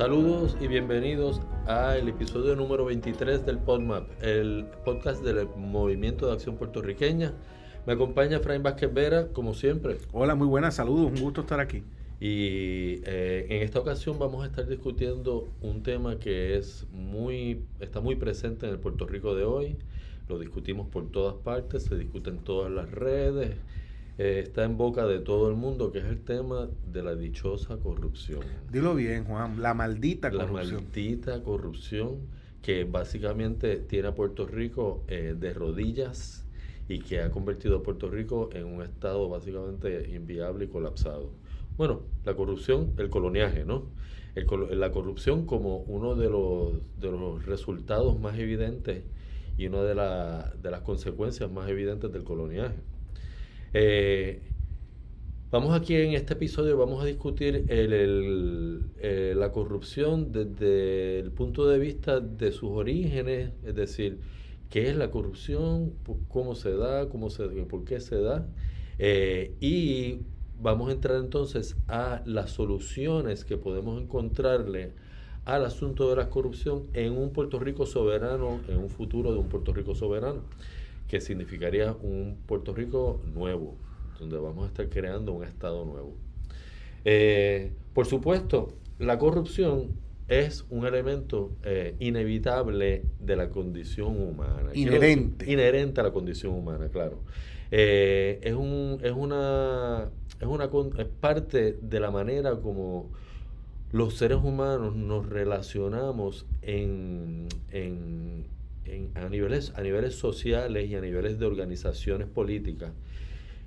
Saludos y bienvenidos al episodio número 23 del PodMap, el podcast del Movimiento de Acción Puertorriqueña. Me acompaña Efraín Vázquez Vera, como siempre. Hola, muy buenas, saludos, un gusto estar aquí. Y eh, en esta ocasión vamos a estar discutiendo un tema que es muy, está muy presente en el Puerto Rico de hoy. Lo discutimos por todas partes, se discute en todas las redes, eh, está en boca de todo el mundo, que es el tema de la dichosa corrupción. Dilo bien, Juan, la maldita corrupción. La maldita corrupción que básicamente tiene a Puerto Rico eh, de rodillas y que ha convertido a Puerto Rico en un estado básicamente inviable y colapsado. Bueno, la corrupción, el coloniaje, ¿no? la corrupción como uno de los, de los resultados más evidentes y una de, de las consecuencias más evidentes del coloniaje. Eh, vamos aquí en este episodio, vamos a discutir eh, la corrupción desde el punto de vista de sus orígenes, es decir, qué es la corrupción, cómo se da, cómo se, por qué se da, eh, y vamos a entrar entonces a las soluciones que podemos encontrarle al asunto de la corrupción en un Puerto Rico soberano, en un futuro de un Puerto Rico soberano que significaría un Puerto Rico nuevo, donde vamos a estar creando un Estado nuevo. Eh, por supuesto, la corrupción es un elemento eh, inevitable de la condición humana. Inherente. inherente a la condición humana, claro. Eh, es, un, es, una, es, una, es parte de la manera como los seres humanos nos relacionamos en, en a, niveles, a niveles sociales y a niveles de organizaciones políticas,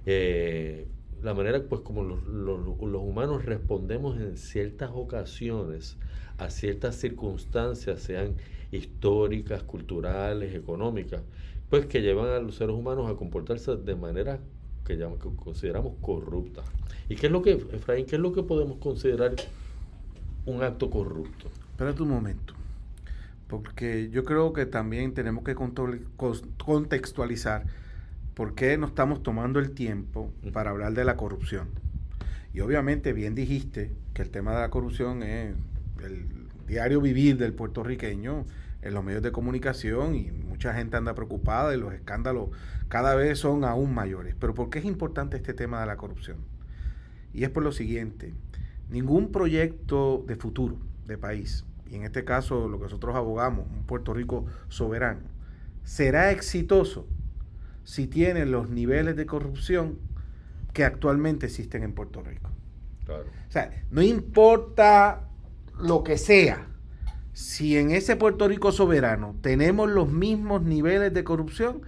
eh, la manera pues como los, humanos respondemos en ciertas ocasiones a ciertas circunstancias, sean históricas, culturales, económicas, pues que llevan a los seres humanos a comportarse de manera que, que consideramos corrupta. ¿Y qué es lo que, Efraín, qué es lo que podemos considerar un acto corrupto? Espérate un momento porque yo creo que también tenemos que contextualizar por qué no estamos tomando el tiempo para hablar de la corrupción. Y obviamente bien dijiste que el tema de la corrupción es el diario vivir del puertorriqueño en los medios de comunicación y mucha gente anda preocupada y los escándalos cada vez son aún mayores. Pero ¿por qué es importante este tema de la corrupción? Y es por lo siguiente, ningún proyecto de futuro de país y en este caso lo que nosotros abogamos, un Puerto Rico soberano, será exitoso si tiene los niveles de corrupción que actualmente existen en Puerto Rico. O sea, no importa lo que sea, si en ese Puerto Rico soberano tenemos los mismos niveles de corrupción,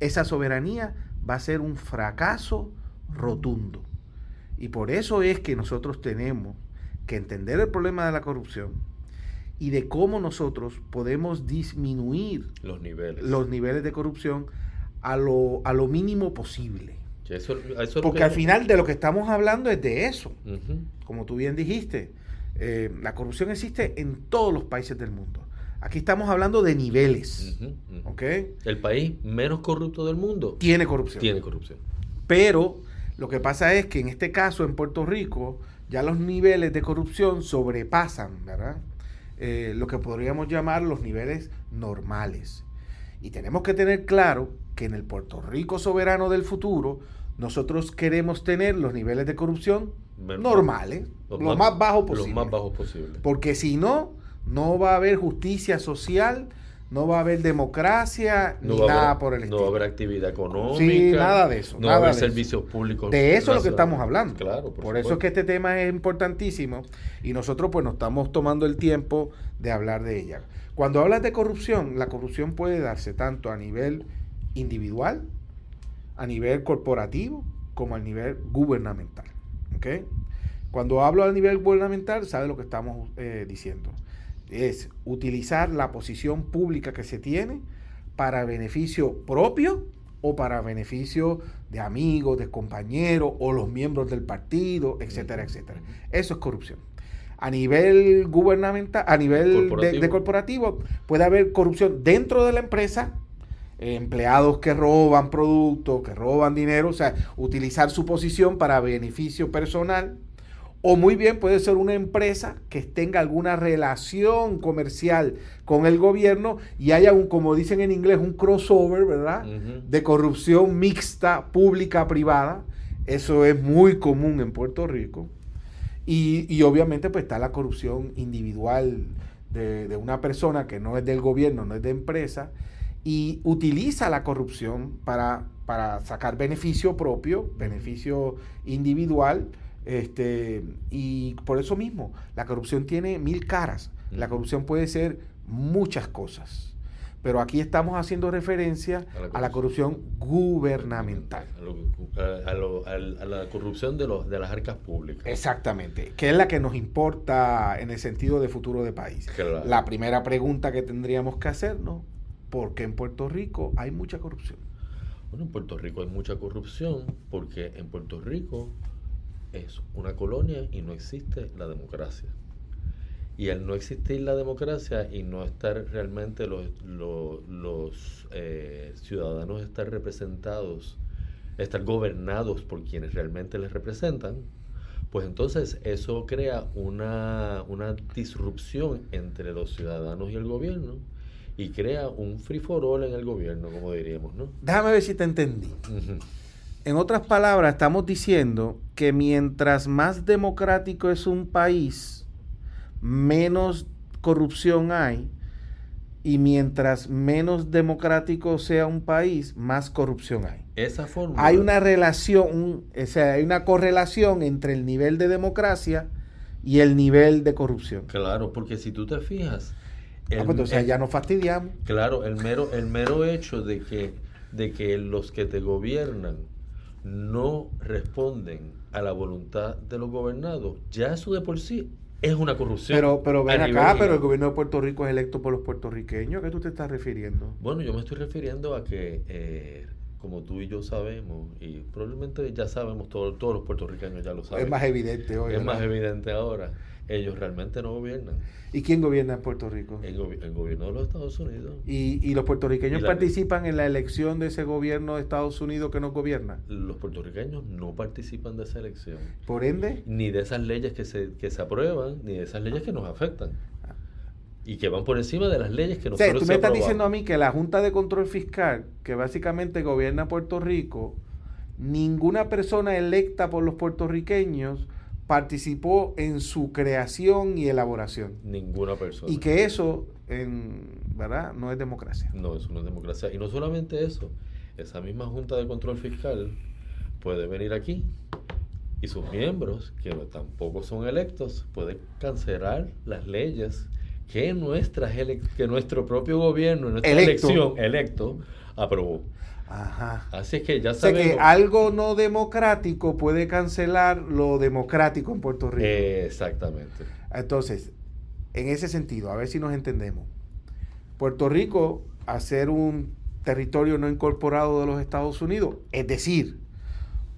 esa soberanía va a ser un fracaso rotundo. Y por eso es que nosotros tenemos que entender el problema de la corrupción, y de cómo nosotros podemos disminuir los niveles, los niveles de corrupción a lo, a lo mínimo posible. Porque al final de lo que estamos hablando es de eso. Como tú bien dijiste, eh, la corrupción existe en todos los países del mundo. Aquí estamos hablando de niveles. El país menos corrupto del mundo tiene corrupción. Tiene corrupción. Pero lo que pasa es que en este caso, en Puerto Rico, ya los niveles de corrupción sobrepasan, ¿verdad? Eh, lo que podríamos llamar los niveles normales. Y tenemos que tener claro que en el Puerto Rico soberano del futuro, nosotros queremos tener los niveles de corrupción normales, lo más, más bajos posible. más bajos posible. Porque si no, no va a haber justicia social no va a haber democracia ni nada por el estilo. No va a haber actividad económica. Sí, nada de eso. No va a haber servicios públicos. De eso es lo que estamos hablando. Claro, por, eso es que este tema es importantísimo y nosotros pues nos estamos tomando el tiempo de hablar de ella. Cuando hablas de corrupción, la corrupción puede darse tanto a nivel individual, a nivel corporativo, como a nivel gubernamental. ¿okay? Cuando hablo a nivel gubernamental, sabe lo que estamos eh, diciendo es utilizar la posición pública que se tiene para beneficio propio o para beneficio de amigos, de compañeros o los miembros del partido, etcétera, etcétera. Eso es corrupción. A nivel gubernamental, a nivel De, corporativo, puede haber corrupción dentro de la empresa, empleados que roban productos, que roban dinero, o sea, utilizar su posición para beneficio personal o muy bien puede ser una empresa que tenga alguna relación comercial con el gobierno y haya un, como dicen en inglés, un crossover, ¿verdad? De corrupción mixta, pública, privada. Eso es muy común en Puerto Rico. Y, obviamente pues está la corrupción individual de, de, una persona que no es del gobierno, no es de empresa, y utiliza la corrupción para, para sacar beneficio propio, beneficio individual, este, y por eso mismo, la corrupción tiene mil caras. La corrupción puede ser muchas cosas. Pero aquí estamos haciendo referencia a la corrupción, gubernamental. A, la corrupción de, los, de las arcas públicas. Exactamente, que es la que nos importa en el sentido de futuro de país. La primera pregunta que tendríamos que hacernos, ¿por qué en Puerto Rico hay mucha corrupción? Bueno, en Puerto Rico hay mucha corrupción porque en Puerto Rico es una colonia y no existe la democracia. Y al no existir la democracia y no estar realmente los, los, eh, ciudadanos estar representados, estar gobernados por quienes realmente les representan, pues entonces eso crea una, una disrupción entre los ciudadanos y el gobierno y crea un free for all en el gobierno, como diríamos, ¿no? Déjame ver si te entendí. En otras palabras, estamos diciendo que mientras más democrático es un país, menos corrupción hay. Y mientras menos democrático sea un país, más corrupción hay. Esa forma. Hay una relación, o sea, hay una correlación entre el nivel de democracia y el nivel de corrupción. Claro, porque si tú te fijas. Ah, pues entonces ya nos fastidiamos. Claro, el mero, el mero hecho de que, de que los que te gobiernan no responden a la voluntad de los gobernados, ya eso de por sí es una corrupción. Pero, pero ven acá, pero el gobierno de Puerto Rico es electo por los puertorriqueños. ¿A qué tú te estás refiriendo? Bueno, yo me estoy refiriendo a que, eh, como tú y yo sabemos, y probablemente ya sabemos, todos los puertorriqueños ya lo saben. Es más evidente hoy. Es más evidente ahora ellos realmente no gobiernan. ¿Y quién gobierna en Puerto Rico? El, gobierno de los Estados Unidos. ¿Y, los puertorriqueños participan en la elección de ese gobierno de Estados Unidos que nos gobierna? Los puertorriqueños no participan de esa elección. ¿Por ende? Ni de esas leyes que se, que se aprueban, ni de esas leyes que nos afectan. Y que van por encima de las leyes que nosotros o tú me estás diciendo a mí que la Junta de Control Fiscal, que básicamente gobierna Puerto Rico, ninguna persona electa por los puertorriqueños participó en su creación y elaboración. Ninguna persona. Y que eso, en, ¿verdad? No es democracia. No, eso no es democracia. Y no solamente eso, esa misma Junta de Control Fiscal puede venir aquí y sus miembros, que tampoco son electos, pueden cancelar las leyes que, nuestras que nuestro propio gobierno, nuestra elección electo, aprobó. Ajá. Así es que ya sabemos. que algo no democrático puede cancelar lo democrático en Puerto Rico. exactamente. Entonces, en ese sentido, a ver si nos entendemos. Puerto Rico, a ser un territorio no incorporado de los Estados Unidos, es decir,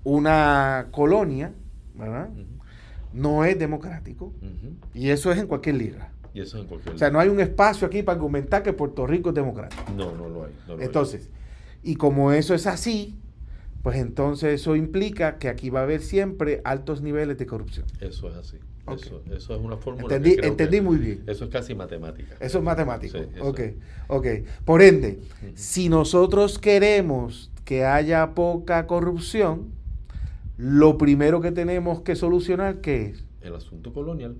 una colonia, ¿verdad? No es democrático. Y eso es en cualquier liga. Y eso es en cualquier O sea, no hay un espacio aquí para argumentar que Puerto Rico es democrático. No, no lo hay. Entonces, y como eso es así, pues entonces eso implica que aquí va a haber siempre altos niveles de corrupción. Eso es así. Eso, eso, es una fórmula. Entendí, entendí muy bien. Eso es casi matemática. Eso es matemático. ok, ok. Por ende, si nosotros queremos que haya poca corrupción, lo primero que tenemos que solucionar, ¿qué es? El asunto colonial.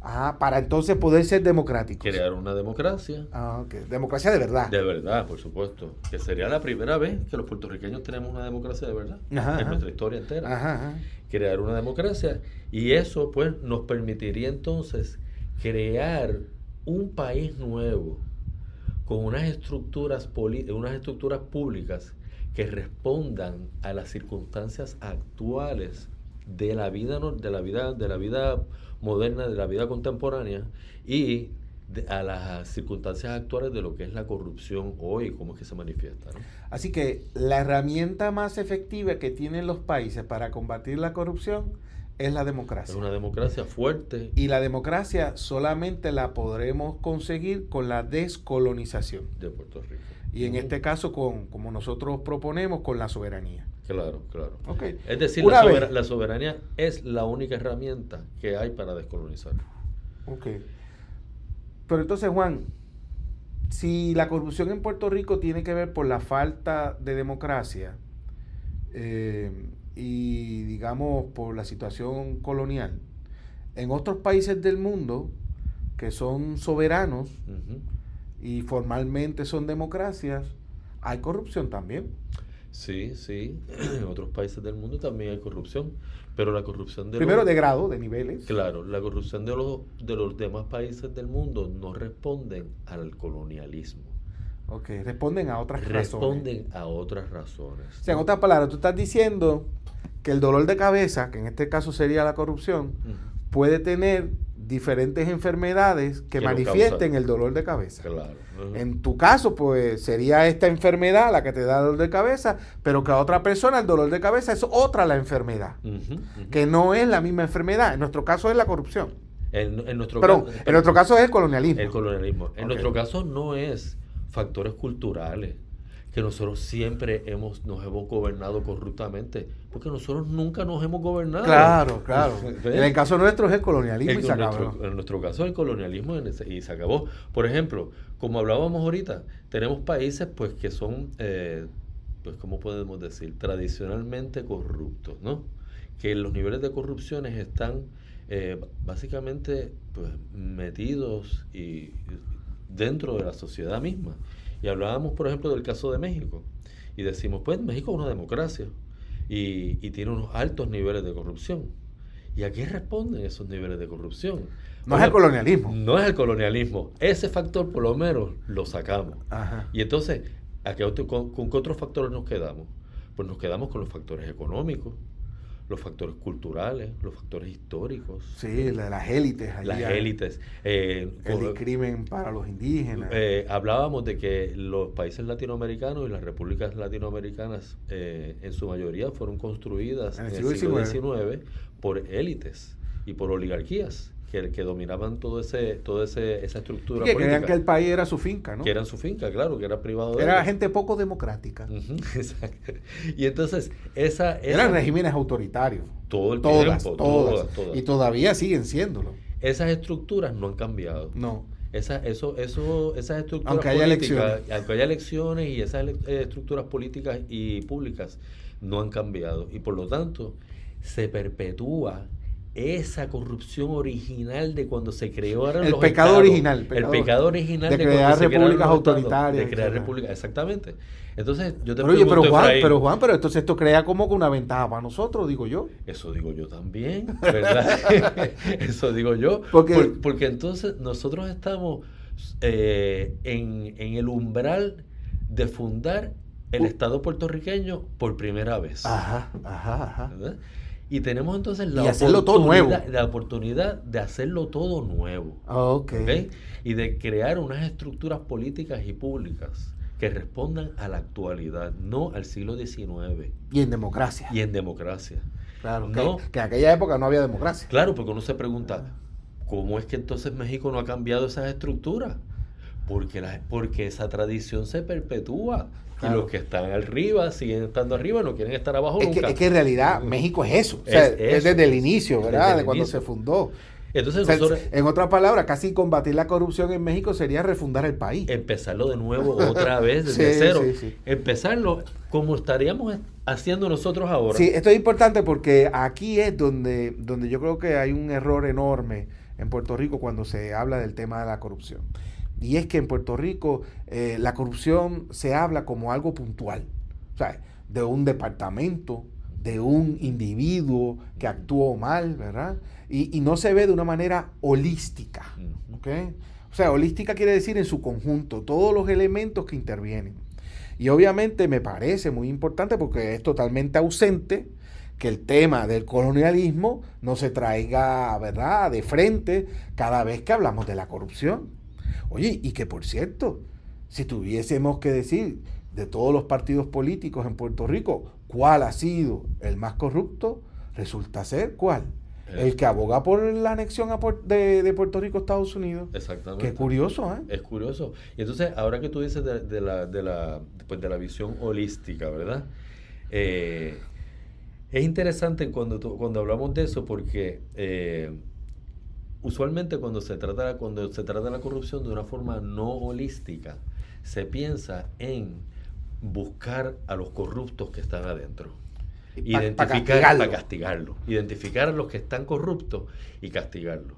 Ah, para entonces poder ser democrático. Crear una democracia. Ah, ok. Democracia de verdad. De verdad, por supuesto. Que sería la primera vez que los puertorriqueños tenemos una democracia de verdad. en nuestra historia entera. Ajá, crear una democracia. Y eso, pues, nos permitiría entonces crear un país nuevo con unas estructuras, unas estructuras públicas que respondan a las circunstancias actuales de la vida, de la vida, de la vida moderna, de la vida contemporánea y a las circunstancias actuales de lo que es la corrupción hoy, cómo es que se manifiesta. Así que la herramienta más efectiva que tienen los países para combatir la corrupción es la democracia. Es una democracia fuerte. Y la democracia solamente la podremos conseguir con la descolonización. De Puerto Rico. Y en este caso, con, como nosotros proponemos, con la soberanía. Claro, claro. Okay. Es decir, la, la, soberanía es la única herramienta que hay para descolonizar. Ok. Pero entonces, Juan, si la corrupción en Puerto Rico tiene que ver por la falta de democracia eh, y, digamos, por la situación colonial, en otros países del mundo que son soberanos y formalmente son democracias, hay corrupción también. Sí, sí. En otros países del mundo también hay corrupción. Pero la corrupción de Primero de grado, de niveles. Claro, la corrupción de los, de los demás países del mundo no responden al colonialismo. Ok, responden a otras razones. Responden a otras razones. O sea, en otras palabras, tú estás diciendo que el dolor de cabeza, que en este caso sería la corrupción, puede tener diferentes enfermedades que, manifiesten el dolor de cabeza. Claro. En tu caso, pues sería esta enfermedad la que te da dolor de cabeza, pero que a otra persona el dolor de cabeza es otra la enfermedad, que no es la misma enfermedad. En nuestro caso es la corrupción. En, nuestro Perdón, en nuestro caso es el colonialismo. El colonialismo. En nuestro caso no es factores culturales que nosotros siempre hemos, nos hemos gobernado corruptamente, porque nosotros nunca nos hemos gobernado. Claro, claro. En el caso nuestro es el colonialismo y se acabó. en nuestro caso es el colonialismo y se acabó. Por ejemplo, como hablábamos ahorita, tenemos países pues que son, eh, pues ¿cómo podemos decir? Tradicionalmente corruptos, ¿no? Que los niveles de corrupciones están eh, básicamente pues, metidos y dentro de la sociedad misma. Y hablábamos, por ejemplo, del caso de México. Y decimos, pues México es una democracia y, tiene unos altos niveles de corrupción. ¿Y a qué responden esos niveles de corrupción? No es el colonialismo. No es el colonialismo. Ese factor por lo menos lo sacamos. Y entonces, ¿a qué con, ¿con qué otros factores nos quedamos? Pues nos quedamos con los factores económicos, los factores culturales, los factores históricos. Sí, las élites. las élites. Eh, el crimen para los indígenas. Eh, hablábamos de que los países latinoamericanos y las repúblicas latinoamericanas eh, en su mayoría fueron construidas en el, siglo, XIX por élites y por oligarquías que, que dominaban todo ese, toda ese, esa estructura que creían que el país era su finca, ¿no? Que era su finca, claro, que era privado de Era gente poco democrática. exacto. Y entonces, esa, Eran regímenes autoritarios. Todo el todas, tiempo. Todas, todas, Y todavía siguen siéndolo. Esas estructuras no han cambiado. No. Esa, eso, eso, esas estructuras aunque haya elecciones. aunque haya elecciones y esas eh, estructuras políticas y públicas no han cambiado. Y por lo tanto, se perpetúa esa corrupción original de cuando se creó el pecado original el pecado original de, crear repúblicas autoritarias de crear repúblicas exactamente. Entonces yo te pero, oye, pero Juan pero Juan pero entonces esto crea como que una ventaja para nosotros digo yo. Eso digo yo también verdad eso digo yo. Porque, porque entonces nosotros estamos eh, en, en el umbral de fundar el Estado puertorriqueño por primera vez. Ajá, ajá, ajá. Y tenemos entonces la, oportunidad, la oportunidad de hacerlo todo nuevo. okay. Y de crear unas estructuras políticas y públicas que respondan a la actualidad, no al siglo XIX. Y en democracia. Y en democracia. Claro, que, que en aquella época no había democracia. Claro, porque uno se pregunta, ¿cómo es que entonces México no ha cambiado esas estructuras? Porque, la, porque esa tradición se perpetúa. Y los que están arriba siguen estando arriba, no quieren estar abajo es nunca. Que, es que en realidad México es eso. es, desde el inicio, ¿verdad? de cuando se fundó. Entonces, en otras palabras, casi combatir la corrupción en México sería refundar el país. Empezarlo de nuevo otra vez desde cero. Empezarlo como estaríamos haciendo nosotros ahora. Sí, esto es importante porque aquí es donde, donde yo creo que hay un error enorme en Puerto Rico cuando se habla del tema de la corrupción. Y es que en Puerto Rico eh, la corrupción se habla como algo puntual, o sea, de un departamento, de un individuo que actuó mal, ¿verdad? Y, no se ve de una manera holística, ¿ok? O sea, holística quiere decir en su conjunto, todos los elementos que intervienen. Y obviamente me parece muy importante porque es totalmente ausente que el tema del colonialismo no se traiga, ¿verdad?, de frente cada vez que hablamos de la corrupción. Oye, y que por cierto, si tuviésemos que decir de todos los partidos políticos en Puerto Rico cuál ha sido el más corrupto, resulta ser cuál. el que aboga por la anexión de, Puerto Rico a Estados Unidos. Exactamente. Qué curioso, ¿eh? Es curioso. Y entonces, ahora que tú dices de, la, de, la, pues de la visión holística, ¿verdad? Eh, es interesante cuando, cuando hablamos de eso porque eh, usualmente cuando se, trata, cuando se trata de la corrupción de una forma no holística, se piensa en buscar a los corruptos que están adentro. identificar para castigarlo. Identificar a los que están corruptos y castigarlos.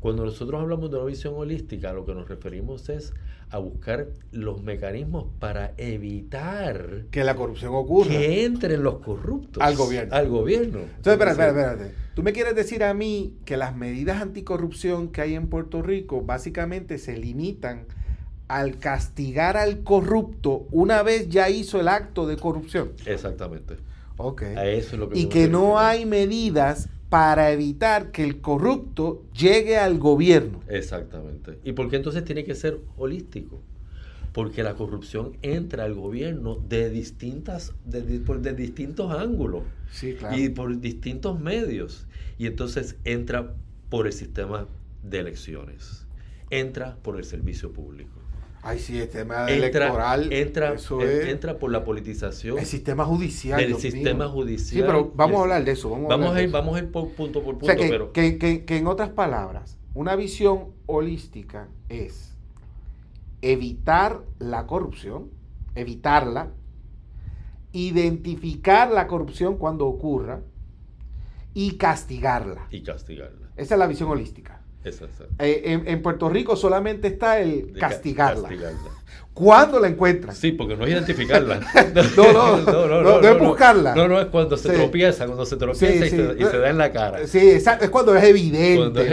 Cuando nosotros hablamos de una visión holística, a lo que nos referimos es a buscar los mecanismos para evitar que la corrupción ocurra. Que entren los corruptos al gobierno. Al gobierno. Entonces, espérate, espérate, espérate. Tú me quieres decir a mí que las medidas anticorrupción que hay en Puerto Rico básicamente se limitan al castigar al corrupto una vez ya hizo el acto de corrupción. Exactamente. Ok. eso es lo que y que no hay medidas para evitar que el corrupto llegue al gobierno. Exactamente. ¿Y por qué entonces tiene que ser holístico? Porque la corrupción entra al gobierno de distintas, de, de distintos ángulos sí, claro. y por distintos medios. Y entonces entra por el sistema de elecciones, entra por el servicio público Ay, sí, el tema electoral. Entra, entra por la politización. El sistema judicial. El sistema judicial. Sí, pero vamos a hablar de eso. Vamos, a, ir, vamos a ir punto por punto. que, pero... que, que, en otras palabras, una visión holística es evitar la corrupción, evitarla, identificar la corrupción cuando ocurra y castigarla. Y castigarla. Esa es la visión holística. Eh, en, Puerto Rico solamente está el castigarla. ¿Cuándo la encuentras? Sí, porque no es identificarla. no, no, no, no, no, es buscarla. No, no, es cuando se tropieza, cuando se tropieza y, se, da en la cara. Sí, exacto, es cuando es evidente.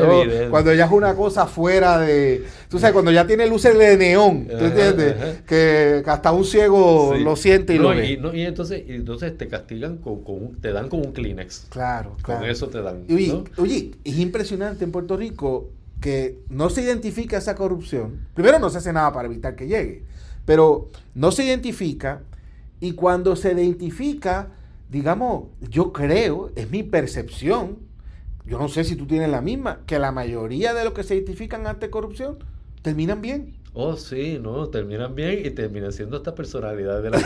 Cuando, ya es una cosa fuera de. Tú sabes, cuando ya tiene luces de neón, ¿tú entiendes? Que, hasta un ciego lo siente y lo ve. Y, y, entonces, y entonces te castigan, con, con te dan con un Kleenex. Claro, claro. Con eso te dan. Oye, oye, es impresionante en Puerto Rico que no se identifica esa corrupción, primero no se hace nada para evitar que llegue, pero no se identifica y cuando se identifica, digamos, yo creo, es mi percepción, yo no sé si tú tienes la misma, que la mayoría de los que se identifican ante corrupción terminan bien. Oh, sí, no, terminan bien y terminan siendo esta personalidad de la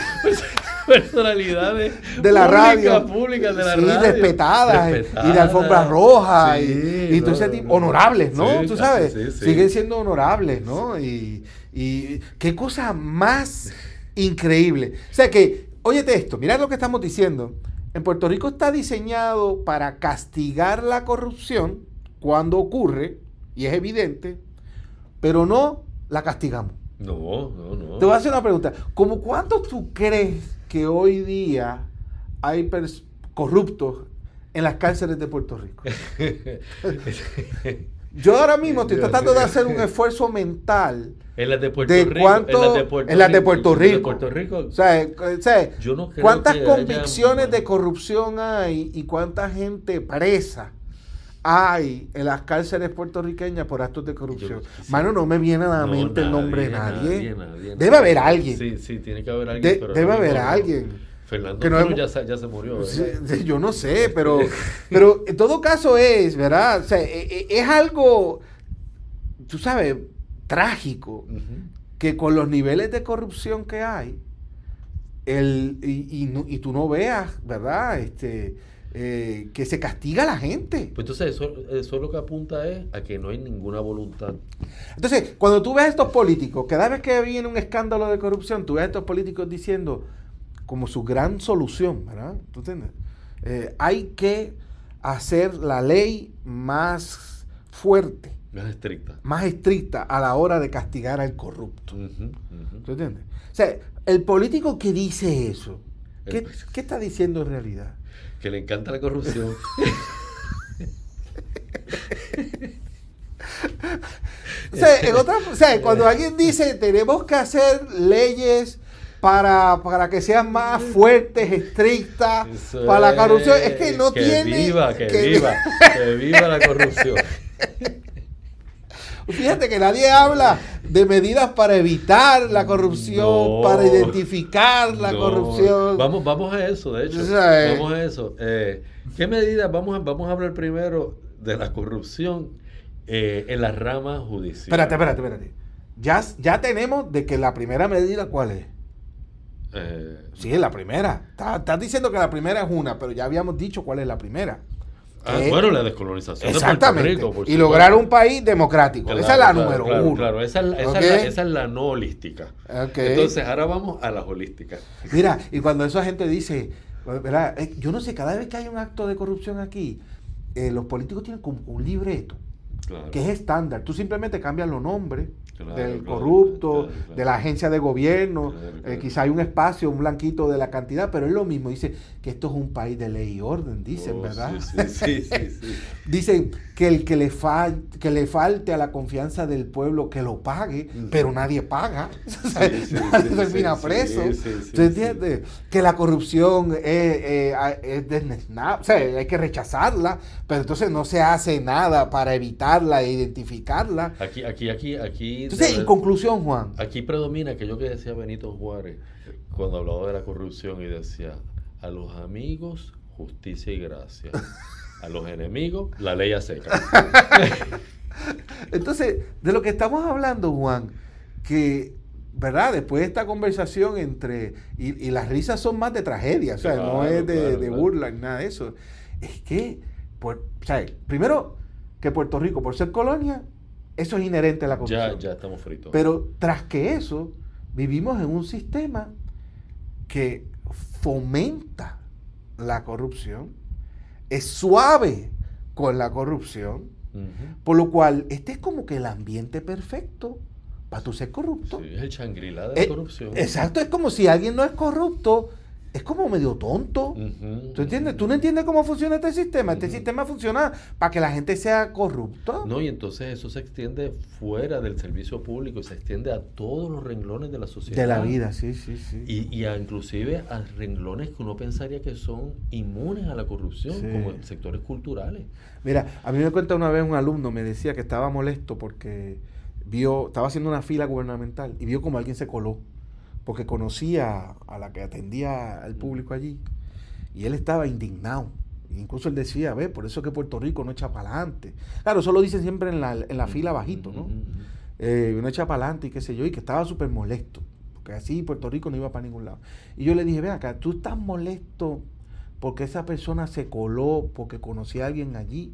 personalidades de la radio pública de la sí, respetadas, y de alfombra roja y, todo ese tipo honorables, ¿no? Tú sabes, siguen siendo honorables, ¿no? Y, y qué cosa más increíble. O sea que, óyete esto, mirad lo que estamos diciendo. En Puerto Rico está diseñado para castigar la corrupción cuando ocurre, y es evidente, pero no la castigamos. No, no, no. Te voy a hacer una pregunta. ¿Cómo cuánto tú crees que hoy día hay corruptos en las cárceles de Puerto Rico? Yo ahora mismo estoy tratando de hacer un esfuerzo mental. En las de Puerto Rico. en las de Puerto, Rico. Puerto Rico. O sea, ¿cuántas convicciones de corrupción hay y cuánta gente presa hay en las cárceles puertorriqueñas por actos de corrupción. Mano, no me viene a la mente el nombre de nadie. debe haber alguien. Sí, sí, tiene que haber alguien. debe haber alguien. Fernando no ya, se, ya, se murió. yo no sé, pero, pero en todo caso es, ¿verdad? O sea, e, e, es, algo, tú sabes, trágico, que con los niveles de corrupción que hay, el, y, y, y tú no veas, ¿verdad? Este, eh, que se castiga a la gente. Pues entonces eso, eso lo que apunta es a que no hay ninguna voluntad. Entonces, cuando tú ves a estos políticos, cada vez que viene un escándalo de corrupción, tú ves a estos políticos diciendo como su gran solución, ¿verdad? ¿Tú entiendes? Eh, hay que hacer la ley más fuerte. Más estricta. Más estricta a la hora de castigar al corrupto. ¿Tú entiendes? O sea, el político que dice eso, ¿qué, ¿qué está diciendo en realidad? Que le encanta la corrupción. o sea, cuando alguien dice tenemos que hacer leyes para, para que sean más fuertes, estrictas, para la corrupción, es que no tiene... Viva, que, viva, que viva la corrupción. Fíjate que nadie habla de medidas para evitar la corrupción, para identificar la corrupción. Vamos, vamos a eso, de hecho. vamos a eso. Eh, ¿Qué medidas? Vamos a, vamos a hablar primero de la corrupción eh, en la rama judicial. Espérate, espérate, espérate. Ya, ya tenemos de que la primera medida, ¿cuál es? Eh, Sí, es la primera. Estás estás diciendo que la primera es una, pero ya habíamos dicho cuál es la primera. Ah, bueno, la descolonización Exactamente. de Puerto Rico. por y lograr un país democrático. Claro, esa es la claro, número claro, uno. Claro, esa es, la- esa Ok. es la, esa es la no holística. Entonces, ahora vamos a las holísticas. Mira, y cuando esa gente dice, ¿verdad? Eh, yo no sé, cada vez que hay un acto de corrupción aquí, eh, los políticos tienen como un libreto que es estándar. Tú simplemente cambias los nombres Claro, del corrupto, claro, de la agencia de gobierno. Eh, quizá hay un espacio, un blanquito de la cantidad, pero es lo mismo. Dice que esto es un país de ley y orden, dicen, Oh, ¿verdad? Sí, sí, sí. Dicen que el que le, fal- que le falte a la confianza del pueblo que lo pague, pero nadie paga. Nadie termina preso. sí, sí, sí, ¿Tú entiendes? Que la corrupción es, eh, a- es desnecesna- O sea, hay que rechazarla, pero entonces no se hace nada para evitarla e identificarla. Aquí, aquí, aquí, aquí. Entonces, en conclusión, Juan, Aquí predomina aquello que decía Benito Juárez cuando hablaba de la corrupción y decía, a los amigos, justicia y gracia. A los enemigos, la ley a seca. Entonces, de lo que estamos hablando, Juan, que, ¿verdad? Después de esta conversación entre, y, y las risas son más de tragedia, o sea, no es de, claro, de claro. burla ni nada de eso. Es que, por, o sea, primero, que Puerto Rico, por ser colonia, eso es inherente a la corrupción. ya estamos fritos. Pero tras que eso, vivimos en un sistema que fomenta la corrupción, es suave con la corrupción, por lo cual, este es como que el ambiente perfecto para tú ser corrupto. Sí, es el changrila de la Eh, corrupción. Exacto, es como si alguien no es corrupto, es como medio tonto. ¿Tú entiendes? ¿Tú no entiendes cómo funciona este sistema? Este sistema funciona para que la gente sea corrupta. No, y entonces eso se extiende fuera del servicio público y se extiende a todos los renglones de la sociedad. de la vida, sí, sí, sí. Y, y a, inclusive a renglones que uno pensaría que son inmunes a la corrupción, Sí. como en sectores culturales. Mira, a mí me cuenta una vez un alumno, me decía que estaba molesto porque vio, estaba haciendo una fila gubernamental y vio como alguien se coló, porque conocía a la que atendía al público allí y él estaba indignado. Incluso él decía, ve, por eso es que Puerto Rico no echa para adelante. Claro, eso lo dicen siempre en la, en la fila bajito, ¿no? Ujú. eh, no echa para adelante y qué sé yo, y que estaba súper molesto, porque así Puerto Rico no iba para ningún lado. Y yo le dije, ven acá, tú estás molesto porque esa persona se coló, porque conocía a alguien allí,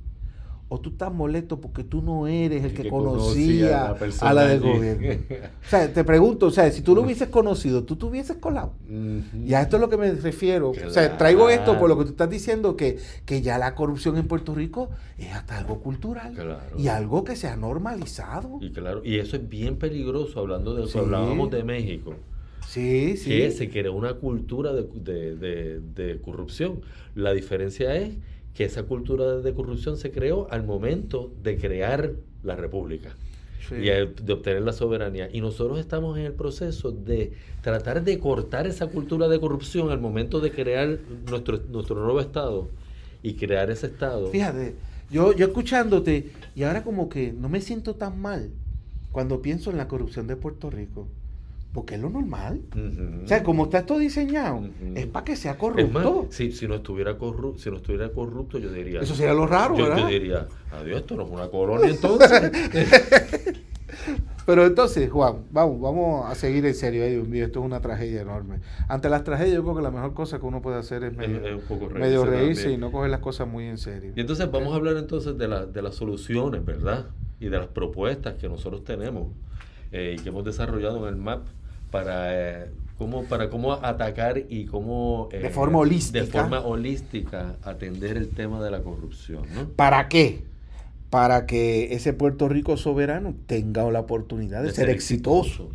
o tú estás molesto porque tú no eres el El que, que conocía conocía a la del allí. gobierno. O sea, te pregunto, o sea, si tú lo hubieses conocido, tú te hubieses colado. Y a esto es lo que me refiero. O sea, traigo esto por lo que tú estás diciendo, que, que ya la corrupción en Puerto Rico es hasta algo cultural. Claro. Y algo que se ha normalizado. Y claro, y eso es bien peligroso, hablando de Sí. que hablábamos de México, Sí, sí. que se creó una cultura de, de- de- de corrupción. La diferencia es que esa cultura de corrupción se creó al momento de crear la república. Sí. y de obtener la soberanía. Y nosotros estamos en el proceso de tratar de cortar esa cultura de corrupción al momento de crear nuestro, nuestro nuevo Estado y crear ese Estado. Fíjate, yo, yo escuchándote, y ahora como que no me siento tan mal cuando pienso en la corrupción de Puerto Rico. Porque es lo normal. O sea, como está esto diseñado, es para que sea Es corrupto. más, si, si no estuviera corrupto, si no estuviera corrupto, yo diría. Eso sería lo raro, yo, yo diría, adiós, esto no es una colonia entonces. Pero entonces, Juan, vamos, vamos a seguir en serio. Dios mío, esto es una tragedia enorme. Ante las tragedias, yo creo que la mejor cosa que uno puede hacer es medio, Es- es un poco reírse medio reírse y no coger las cosas muy en serio. Y entonces vamos a hablar entonces de, la- de las soluciones, ¿verdad? Y de las propuestas que nosotros tenemos eh, y que hemos desarrollado en el MAP para, eh, cómo, para cómo atacar y cómo... eh, De forma holística. De forma holística atender el tema de la corrupción, ¿no? ¿Para qué? Para que ese Puerto Rico soberano tenga la oportunidad de, ser, exitoso.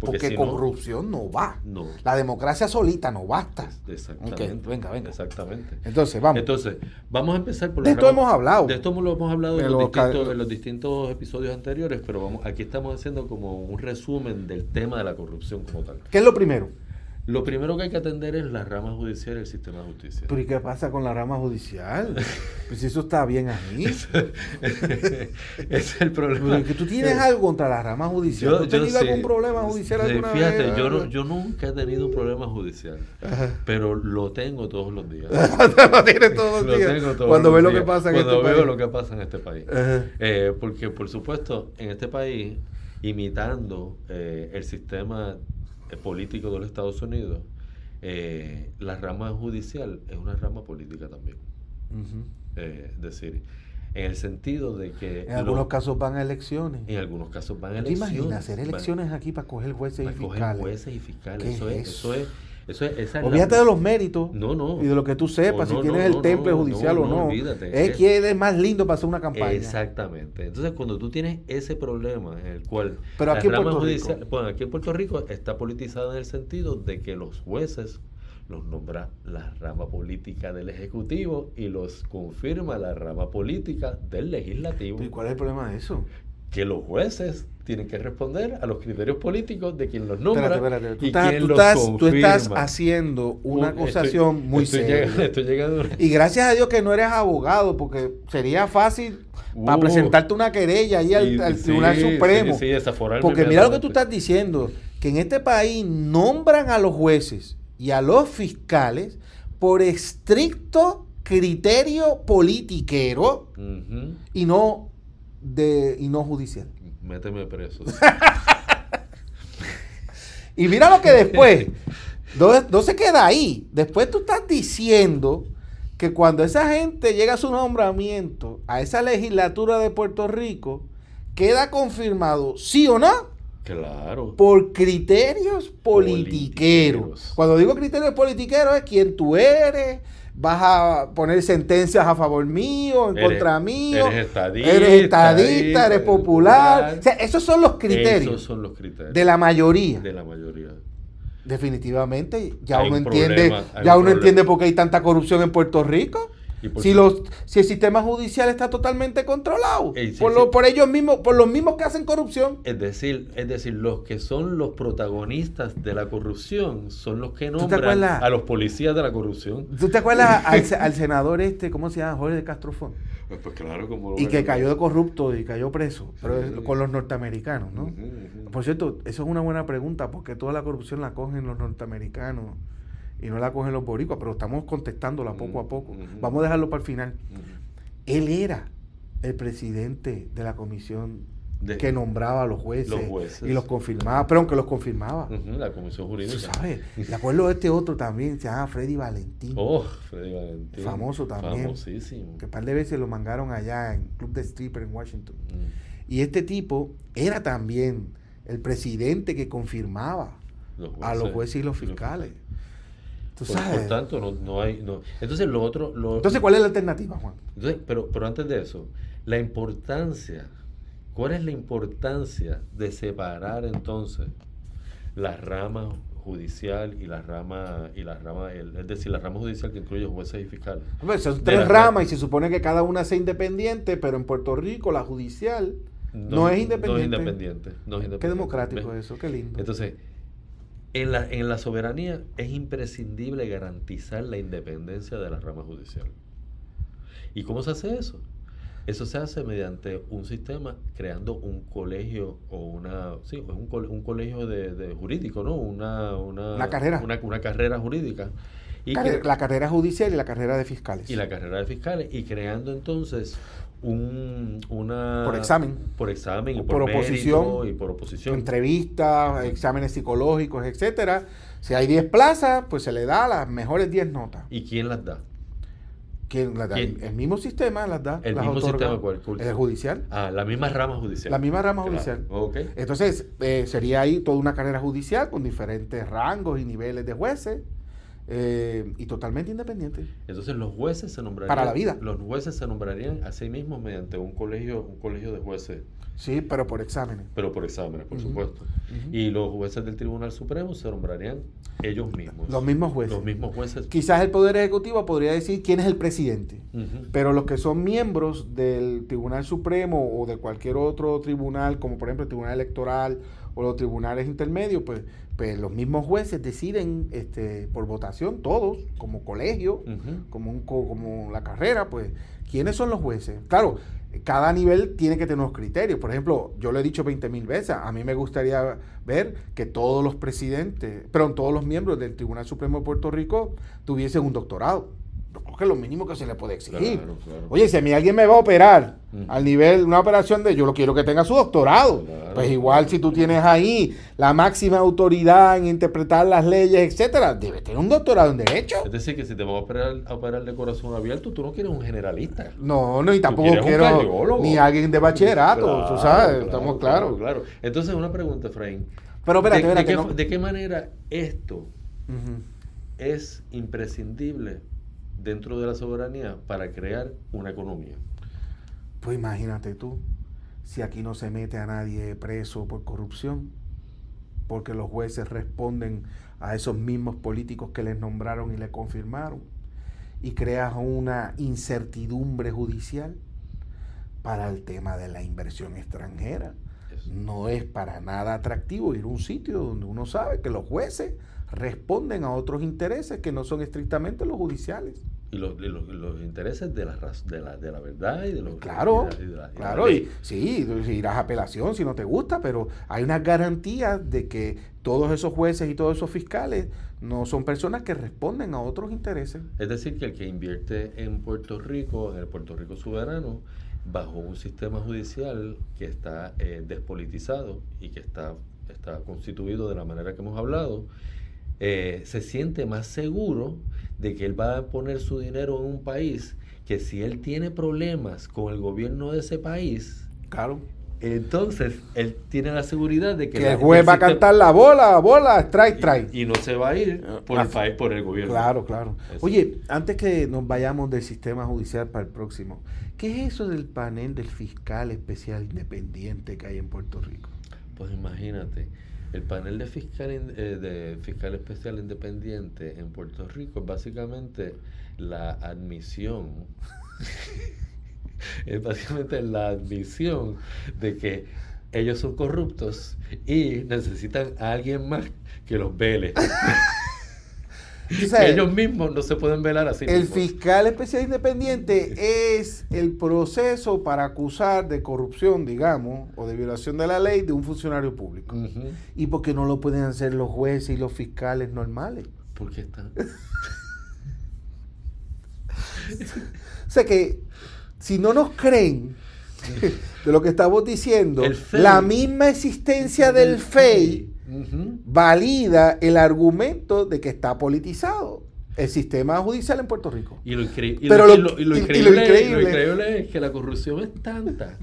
Porque, si no, corrupción no va. No. La democracia solita no basta. Exactamente. Ok, venga, venga. Exactamente. Entonces, vamos. Entonces, vamos a empezar por De esto hemos hablado. De esto lo hemos hablado en los, distintos, en los distintos episodios anteriores, pero vamos, aquí estamos haciendo como un resumen del tema de la corrupción como tal. ¿Qué es lo primero? Lo primero que hay que atender es la rama judicial y el sistema de justicia. Pero ¿y qué pasa con la rama judicial? pues eso está bien ahí. Ese es el problema. Pero que tú tienes algo contra la rama judicial. Yo- ¿Tú has sí. algún problema judicial Sí, alguna Fíjate, vez? yo, no- yo nunca he tenido un problema judicial, Ajá. pero lo tengo todos los días. lo tienes todos los Lo días. tengo todos Cuando los ves lo que días. pasa en Cuando este veo país. lo que pasa en este país. Eh, porque, por supuesto, en este país, imitando eh, el sistema eh, político de los Estados Unidos, eh, la rama judicial es una rama política también. Eh, es decir, en el sentido de que... En algunos lo- casos van a elecciones. en algunos casos van a ¿Te elecciones. imaginas hacer van- elecciones aquí para coger jueces para y coger fiscales? jueces y fiscales. ¿Qué Eso es es, eso? eso es, eso es, esa es la- Olvídate de los méritos No, no. y de lo que tú sepas, No, si tienes el temple judicial o no, olvídate. Es quién es más lindo para hacer una campaña. Exactamente. Entonces, cuando tú tienes ese problema en el cual Pero aquí en Puerto Rico. bueno, aquí en Puerto Rico está politizada en el sentido de que los jueces los nombra la rama política del Ejecutivo y los confirma la rama política del Legislativo. ¿Y cuál es el problema de eso? Que los jueces tienen que responder a los criterios políticos de quien los nombra Espérate, espérate. Tú y estás, quien tú los estás- tú estás confirma. haciendo una Un- acusación estoy- muy estoy seria. llegando- estoy llegando Y gracias a Dios que no eres abogado, porque sería fácil para Uh. presentarte una querella ahí al, Y- al sí, Tribunal Supremo. sí, sí, porque mira lo que tú estás diciendo, que en este país nombran a los jueces y a los fiscales por estricto criterio politiquero y no de y no judicial. Méteme preso. Y mira lo que después, no, no se queda ahí. Después tú estás diciendo que cuando esa gente llega a su nombramiento a esa legislatura de Puerto Rico, queda confirmado, sí o no, Claro. por criterios politiqueros. Politiqueros. Cuando digo criterios politiqueros es quién tú eres, vas a poner sentencias a favor mío, en Eres- contra mío, eres estadista, eres estadista, eres popular. popular. O sea, esos son los criterios Esos son los criterios. de la mayoría. de la mayoría. Definitivamente, ya Hay uno un entiende, problema, ya un uno problema. entiende por qué hay tanta corrupción en Puerto Rico. Si los, si el sistema judicial está totalmente controlado sí, por, sí. lo- por ellos mismos, por los mismos que hacen corrupción. Es decir, es decir, los que son los protagonistas de la corrupción son los que nombran a los policías de la corrupción. ¿Tú te acuerdas al, se- al senador este, cómo se llama? Jorge de Castrofón. Pues, pues claro, como Y que cayó de corrupto y cayó preso, pero Sí. con los norteamericanos, ¿no? Por cierto, eso es una buena pregunta, porque toda la corrupción la cogen los norteamericanos y no la cogen los boricuas, pero estamos contestándola poco a poco. Ujú. Vamos a dejarlo para el final. Él era el presidente de la comisión De- que nombraba a los jueces, Los jueces. y los confirmaba, pero aunque los confirmaba. La comisión Tú jurídica. sabes, me acuerdo de este otro también, se llama Freddy Valentín, Oh, Freddy Valentín. Famoso también. Famosísimo. que un par de veces lo mangaron allá en Club de Stripper en Washington. Mm. Y este tipo era también el presidente que confirmaba Los a los jueces y los fiscales. Tú Por, sabes. por tanto, no, no hay. No. Entonces, lo otro. Lo, Entonces, ¿cuál es la alternativa, Juan? Entonces, pero, pero antes de eso, la importancia. ¿Cuál es la importancia de separar entonces la rama judicial y la rama y la rama el- es decir la rama judicial que incluye jueces y fiscales son tres ramas y se supone que cada una sea independiente, pero en Puerto Rico la judicial no, es independiente. no es independiente no es Qué democrático ¿Ves? eso, qué lindo. entonces en la, en la soberanía es imprescindible garantizar la independencia de la rama judicial ¿y cómo se hace eso? Eso se hace mediante un sistema creando un colegio o una sí, un, cole- un colegio de, de jurídico, ¿no? Una, una, Una carrera. Una, una carrera jurídica. Y, que- la carrera judicial y la carrera de fiscales. y la carrera de fiscales y creando entonces un, una... Por examen. Por examen y por, oposición. y por oposición. Entrevistas, exámenes psicológicos, etcétera. Si hay 10 plazas, pues se le da las mejores 10 notas. ¿Y quién las da? ¿Quién las da? ¿Quién? El mismo sistema las da. El las mismo otorga. sistema, ¿cuál? El judicial. Ah, la misma rama judicial. La misma rama Claro, judicial. ok. Entonces, eh, sería ahí toda una carrera judicial con diferentes rangos y niveles de jueces eh, y totalmente independiente. Entonces los jueces se nombrarían Para la vida. Los jueces se nombrarían a sí mismos mediante un colegio, un colegio de jueces Sí, pero por exámenes. Pero por exámenes, por supuesto. Y los jueces del Tribunal Supremo se nombrarían ellos mismos. Los mismos jueces. Los mismos jueces. Quizás el Poder Ejecutivo podría decir quién es el presidente. Pero los que son miembros del Tribunal Supremo o de cualquier otro tribunal, como por ejemplo el Tribunal Electoral o los tribunales intermedios, pues, pues los mismos jueces deciden este, por votación, todos, como colegio, como, un, co- como la carrera, pues, ¿quiénes son los jueces? Claro, cada nivel tiene que tener unos criterios. Por ejemplo, yo lo he dicho 20 mil veces, a mí me gustaría ver que todos los presidentes, perdón, todos los miembros del Tribunal Supremo de Puerto Rico tuviesen un doctorado. Que es lo mínimo que se le puede exigir. Claro, claro. Oye, si a mí alguien me va a operar Ujú. al nivel, una operación de yo lo quiero que tenga su doctorado. Claro, pues igual si tú tienes ahí la máxima autoridad en interpretar las leyes, etcétera, debe tener un doctorado en derecho. Es decir, que si te vas a operar, a operar de corazón abierto, tú no quieres un generalista. No, no, y tampoco quiero ni alguien de bachillerato, tú sabes, claro, estamos claro, claros. Claro, Entonces, una pregunta, Efraín. Pero espérate, ¿De, de qué, no- de qué manera esto es imprescindible dentro de la soberanía para crear una economía? Pues imagínate tú, si aquí no se mete a nadie preso por corrupción, porque los jueces responden a esos mismos políticos que les nombraron y le confirmaron, y creas una incertidumbre judicial para el tema de la inversión extranjera. Eso. No es para nada atractivo ir a un sitio donde uno sabe que los jueces responden a otros intereses que no son estrictamente los judiciales. Y los, y los- y los intereses de la, de, la, de la verdad y de los Claro, y de la- de claro, y sí, irás a apelación si no te gusta, pero hay una garantía de que todos esos jueces y todos esos fiscales no son personas que responden a otros intereses. Es decir, que el que invierte en Puerto Rico, en el Puerto Rico soberano, bajo un sistema judicial que está eh, despolitizado y que está, está constituido de la manera que hemos hablado, eh, se siente más seguro de que él va a poner su dinero en un país que si él tiene problemas con el gobierno de ese país, Claro. entonces él tiene la seguridad de que, el juez va a cantar la bola, bola, strike, strike. y, y no se va a ir por Ah, el país, por el gobierno. Claro, claro. Eso. Oye, antes que nos vayamos del sistema judicial para el próximo, ¿qué es eso del panel del fiscal especial independiente que hay en Puerto Rico? Pues imagínate, el panel de fiscal, eh, de fiscal especial independiente en Puerto Rico es básicamente la admisión, es básicamente la admisión de que ellos son corruptos y necesitan a alguien más que los vele. Ellos mismos no se pueden velar así. El fiscal especial independiente es el proceso para acusar de corrupción, digamos, o de violación de la ley de un funcionario público. Ujú. ¿Y por qué no lo pueden hacer los jueces y los fiscales normales? ¿Por qué están? O sea que si no nos creen de lo que estamos diciendo, la misma existencia del FEI Valida el argumento de que está politizado el sistema judicial en Puerto Rico. Y lo, increíble, es que la corrupción es tanta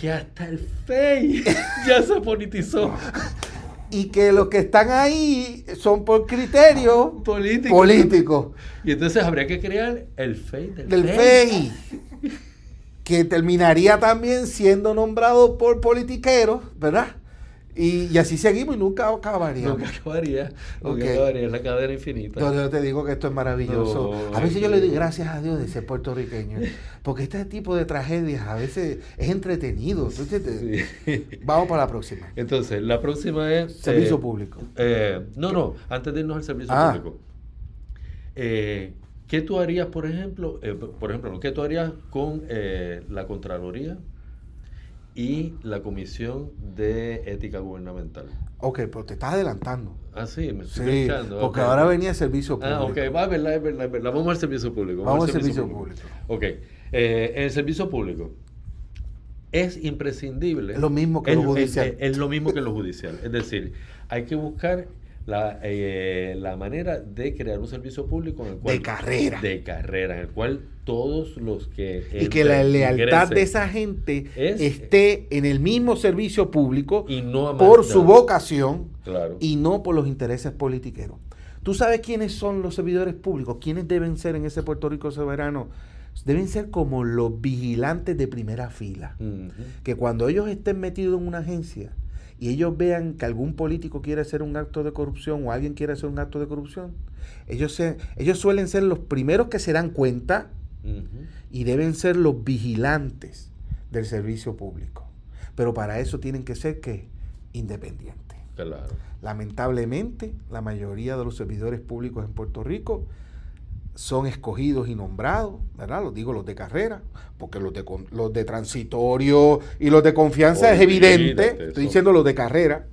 que hasta el FEI ya se politizó. Y que los que están ahí son por criterios Político. políticos Y entonces habría que crear el FEI del, del FEI, que terminaría también siendo nombrado por politiqueros, ¿verdad? Y, y así seguimos y nunca acabaríamos. Nunca acabaría. Nunca Ok. acabaría. Es la cadena infinita. Yo, yo te digo que esto es maravilloso. No, a veces es yo le doy gracias a Dios de ser puertorriqueño, porque este tipo de tragedias a veces es entretenido. Vamos para la próxima. Entonces, la próxima es... Servicio eh, público. eh, no, no, antes de irnos al servicio Ah. público. Eh, ¿Qué tú harías, por ejemplo, por ejemplo, qué tú harías con la Contraloría y la Comisión de Ética Gubernamental? Ok, pero te estás adelantando. Ah, sí, me estoy Sí, porque ahora venía el servicio público. Ah, ok, va, es verdad, es verdad, es verdad. Vamos al servicio público. Vamos al servicio público. Ok, eh, en el servicio público es imprescindible. Es lo mismo que es, lo judicial. Es, es lo mismo que lo judicial. Es decir, hay que buscar la, eh, la manera de crear un servicio público en el cual... De carrera. De carrera, en el cual todos los que... Y que la lealtad de esa gente Es- esté en el mismo servicio público Y no por su vocación Claro. y no por los intereses politiqueros. ¿Tú sabes quiénes son los servidores públicos? ¿Quiénes deben ser en ese Puerto Rico soberano deben ser como los vigilantes de primera fila. Que cuando ellos estén metidos en una agencia y ellos vean que algún político quiere hacer un acto de corrupción o alguien quiere hacer un acto de corrupción, ellos, se, ellos suelen ser los primeros que se dan cuenta y deben ser los vigilantes del servicio público. Pero para eso tienen que ser que independientes. Lamentablemente, la mayoría de los servidores públicos en Puerto Rico son escogidos y nombrados, ¿verdad? Los digo los de carrera, porque los de, los de transitorio y los de confianza es evidente, estoy diciendo los de carrera,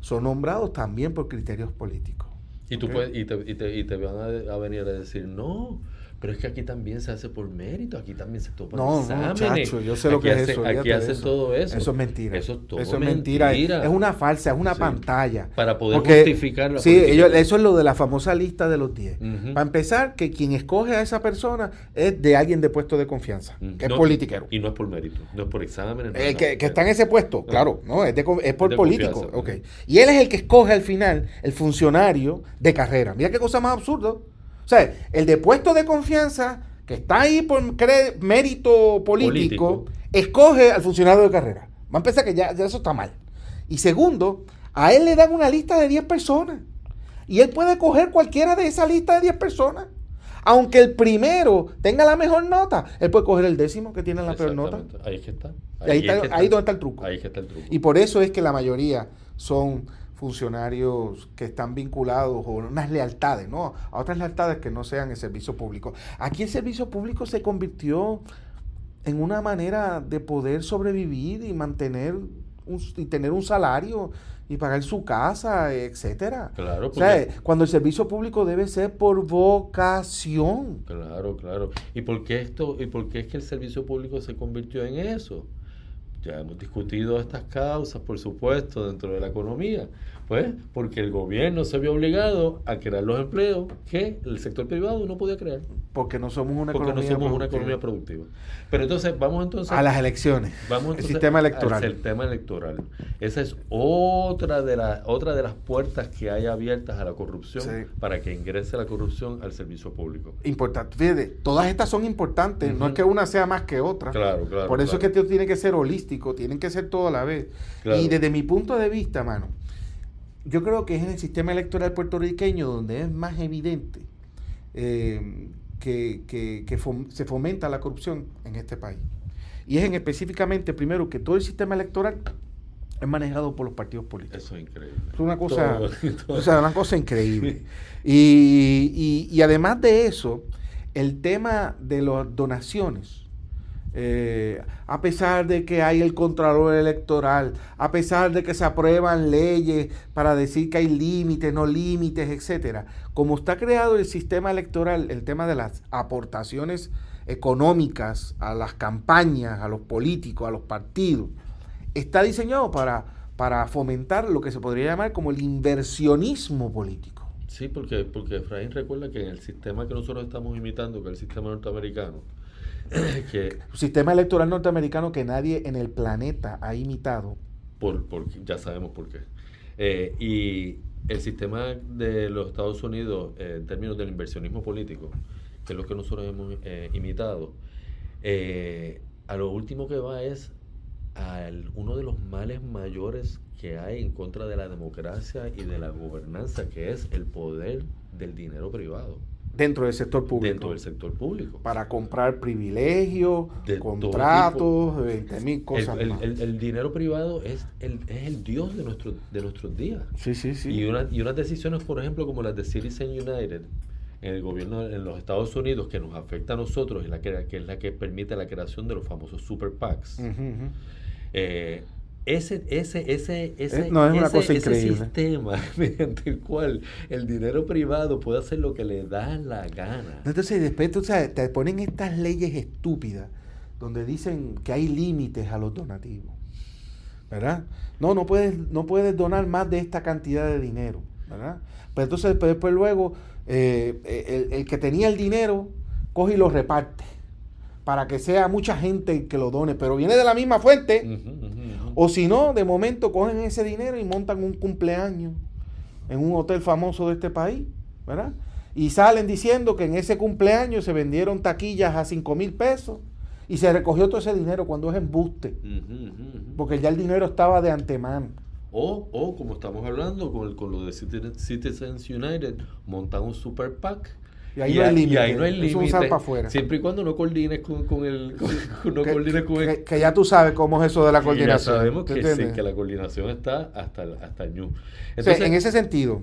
son nombrados también por criterios políticos. Y, tú puedes, y, te, y, te, y te van a, a venir a decir, no, pero es que aquí también se hace por mérito, aquí también se toma no, exámenes. No, yo sé lo que es eso. Aquí hace todo eso. Eso es mentira. Eso es todo eso es mentira. Es una falsa, es una pantalla. Para poder justificar la Sí, ellos, eso es lo de la famosa lista de los 10. Para empezar, que quien escoge a esa persona es de alguien de puesto de confianza, que es politiquero. Y no es por mérito, no es por exámenes. el que, está en ese puesto, claro, no, es, es por político. Okay. Y él es el que escoge al final el funcionario de carrera. Mira qué cosa más absurda. O sea, el de puesto de confianza, que está ahí por mérito político, escoge al funcionario de carrera. Va a empezar que ya, eso está mal. Y segundo, a él le dan una lista de 10 personas. Y él puede coger cualquiera de esa lista de 10 personas. Aunque el primero tenga la mejor nota, él puede coger el décimo que tiene la peor nota. Ahí es que está. Ahí, ahí, donde está el truco. Ahí es que está el truco. Y por eso es que la mayoría son funcionarios que están vinculados o unas lealtades, ¿no? A otras lealtades que no sean el servicio público. Aquí el servicio público se convirtió en una manera de poder sobrevivir y mantener y tener un salario y pagar su casa, etcétera. Claro, o sea, cuando el servicio público debe ser por vocación. Claro, claro. ¿Y por qué esto y por qué es que el servicio público se convirtió en eso? Ya hemos discutido estas causas, por supuesto, dentro de la economía. Pues porque el gobierno se vio obligado a crear los empleos que el sector privado no podía crear. Porque no somos una porque economía no somos una economía productiva. Pero entonces, vamos entonces... A las elecciones. Vamos el sistema electoral. El sistema electoral. Esa es otra de, la, otra de las puertas que hay abiertas a la corrupción para que ingrese la corrupción al servicio público. Importante. Fíjate, todas estas son importantes. No es que una sea más que otra. Claro, claro. Por eso es que esto tiene que ser holístico, tienen que ser todo a la vez. Y desde mi punto de vista, mano, yo creo que es en el sistema electoral puertorriqueño donde es más evidente eh, que, se fomenta la corrupción en este país. Y es en específicamente, primero, que todo el sistema electoral es manejado por los partidos políticos. Eso es increíble. Es una cosa, una cosa increíble. Y, y además de eso, el tema de las donaciones eh, a pesar de que hay el Contralor Electoral, a pesar de que se aprueban leyes para decir que hay límites, no límites, etcétera. Como está creado el sistema electoral, el tema de las aportaciones económicas a las campañas, a los políticos, a los partidos, está diseñado para, para fomentar lo que se podría llamar como el inversionismo político. Sí, porque, porque Efraín recuerda que en el sistema que nosotros estamos imitando, que es el sistema norteamericano, que un sistema electoral norteamericano que nadie en el planeta ha imitado. Por, por ya sabemos por qué. Eh, y el sistema de los Estados Unidos, eh, en términos del inversionismo político, que es lo que nosotros hemos eh, imitado, a lo último que va es a uno de los males mayores que hay en contra de la democracia y de la gobernanza, que es el poder del dinero privado. Dentro del sector público. Dentro del sector público. Para comprar privilegios, contratos, 20 mil cosas. El, el, dinero privado es el, es el dios de, nuestro, de nuestros días. Sí, sí, sí. Y, una, y unas decisiones, por ejemplo, como las de Citizen United, en el gobierno en los Estados Unidos, que nos afecta a nosotros, y la que, que es la que permite la creación de los famosos super PACs. eh, ese, ese, ese, ese, sistema mediante el cual el dinero privado puede hacer lo que le da la gana. Entonces después te ponen estas leyes estúpidas donde dicen que hay límites a los donativos. ¿Verdad? No, no puedes, no puedes donar más de esta cantidad de dinero. ¿Verdad? Pero entonces después, luego eh, el, el que tenía el dinero coge y lo reparte para que sea mucha gente que lo done, pero viene de la misma fuente. O si no, de momento cogen ese dinero y montan un cumpleaños en un hotel famoso de este país, ¿verdad? y salen diciendo que en ese cumpleaños se vendieron taquillas a 5 mil pesos y se recogió todo ese dinero cuando es embuste, porque ya el dinero estaba de antemano. O, o como estamos hablando con, con lo de Citizens United, montan un super PAC y ahí, no, hay límite. y ahí no hay límite. Siempre y cuando no coordines con, con el. no que, coordines con el, que, ya tú sabes cómo es eso de la coordinación. Ya sabemos que, sí, que la coordinación está hasta, hasta el ñu. Entonces, en ese sentido,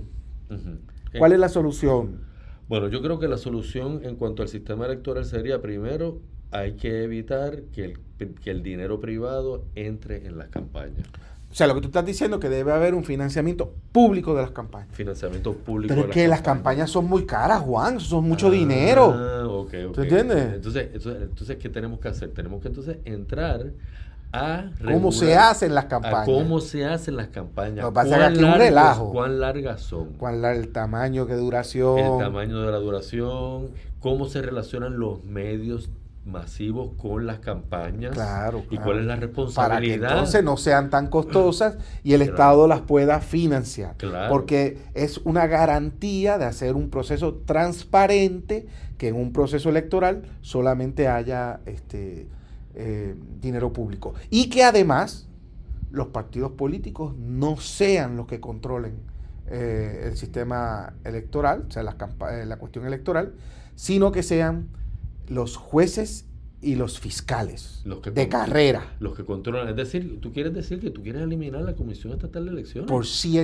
¿cuál es la solución? Bueno, yo creo que la solución en cuanto al sistema electoral sería primero hay que evitar que el, que el dinero privado entre en las campañas. O sea, lo que tú estás diciendo es que debe haber un financiamiento público de las campañas. Financiamiento público. Pero es que las campañas son muy caras, Juan, son mucho ah, dinero. Ah, ok, ok. ¿Tú entiendes? Entonces, entonces, ¿qué tenemos que hacer? Tenemos que entonces entrar a cómo se hacen las campañas. cómo se hacen las campañas. Lo que pasa es que un relajo. ¿Cuán largas son? ¿Cuál el tamaño, qué duración? El tamaño de la duración, cómo se relacionan los medios masivos con las campañas claro, y cuál es la responsabilidad para que entonces no sean tan costosas y el Estado las pueda financiar. Porque es una garantía de hacer un proceso transparente que en un proceso electoral solamente haya este eh, dinero público. Y que además los partidos políticos no sean los que controlen eh, el sistema electoral, o sea, la, eh, la cuestión electoral, sino que sean los jueces y los fiscales de carrera. Los que controlan. Es decir, tú quieres decir que tú quieres eliminar la Comisión Estatal de Elecciones. Por si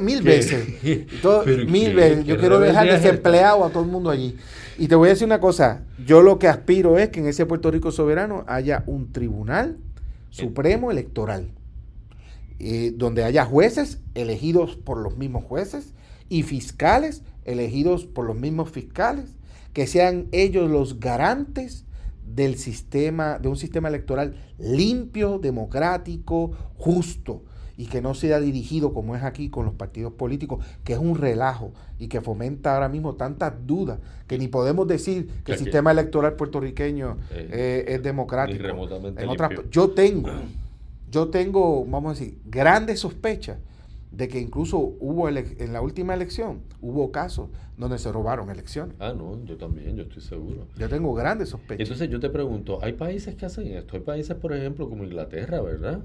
mil veces. mil veces. Yo quiero dejar desempleado a todo el mundo allí. Y te voy a decir una cosa. Yo lo que aspiro es que en ese Puerto Rico soberano haya un tribunal supremo electoral. Eh, donde haya jueces elegidos por los mismos jueces y fiscales elegidos por los mismos fiscales que sean ellos los garantes del sistema, de un sistema electoral limpio, democrático, justo y que no sea dirigido como es aquí con los partidos políticos, que es un relajo y que fomenta ahora mismo tantas dudas que ni podemos decir que el sistema electoral puertorriqueño eh, eh, es democrático. En yo tengo, yo tengo, vamos a decir, grandes sospechas de que incluso hubo en la última elección, hubo casos donde se robaron elecciones. Ah, no, yo también, yo estoy seguro. Yo tengo grandes sospechas. Entonces yo te pregunto, ¿hay países que hacen esto? Hay países, por ejemplo, como Inglaterra, ¿verdad?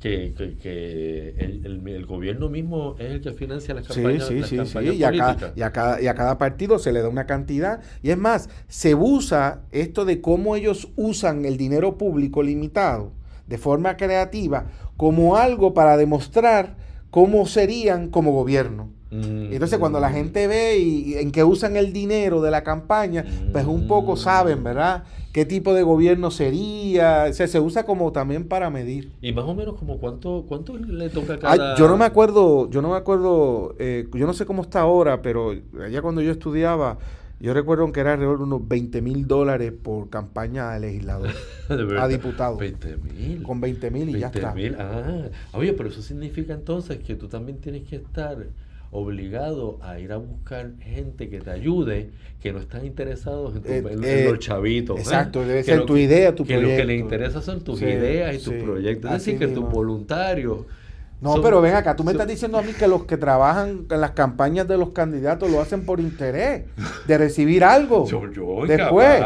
Que, que, el, el, gobierno mismo es el que financia las campañas, sí, sí, sí, sí. Y, a cada, y, a cada, y a cada partido se le da una cantidad. Y es más, se usa esto de cómo ellos usan el dinero público limitado de forma creativa como algo para demostrar cómo serían como gobierno. Mm, Entonces cuando la gente ve y, en qué usan el dinero de la campaña, pues un poco mm. saben, ¿verdad? ¿Qué tipo de gobierno sería? O sea, se usa como también para medir. Y más o menos como cuánto, cuánto le toca a cada... yo no me acuerdo, yo no me acuerdo, eh, yo no sé cómo está ahora, pero allá cuando yo estudiaba, yo recuerdo que era alrededor de unos 20 mil dólares por campaña de legislador a diputado. 20 mil. Con 20 mil y ya está. Ah, oye, pero eso significa entonces que tú también tienes que estar obligado a ir a buscar gente que te ayude, que no están interesados en, eh, eh, los chavitos. ¿eh? Exacto, debe ser tu idea, tu proyecto. Que lo que les interesa son tus ideas y tus proyectos. Es decir, que tus voluntarios no, pero ven acá, tú me estás diciendo a mí que los que trabajan en las campañas de los candidatos lo hacen por interés de recibir algo. Yo, yo después.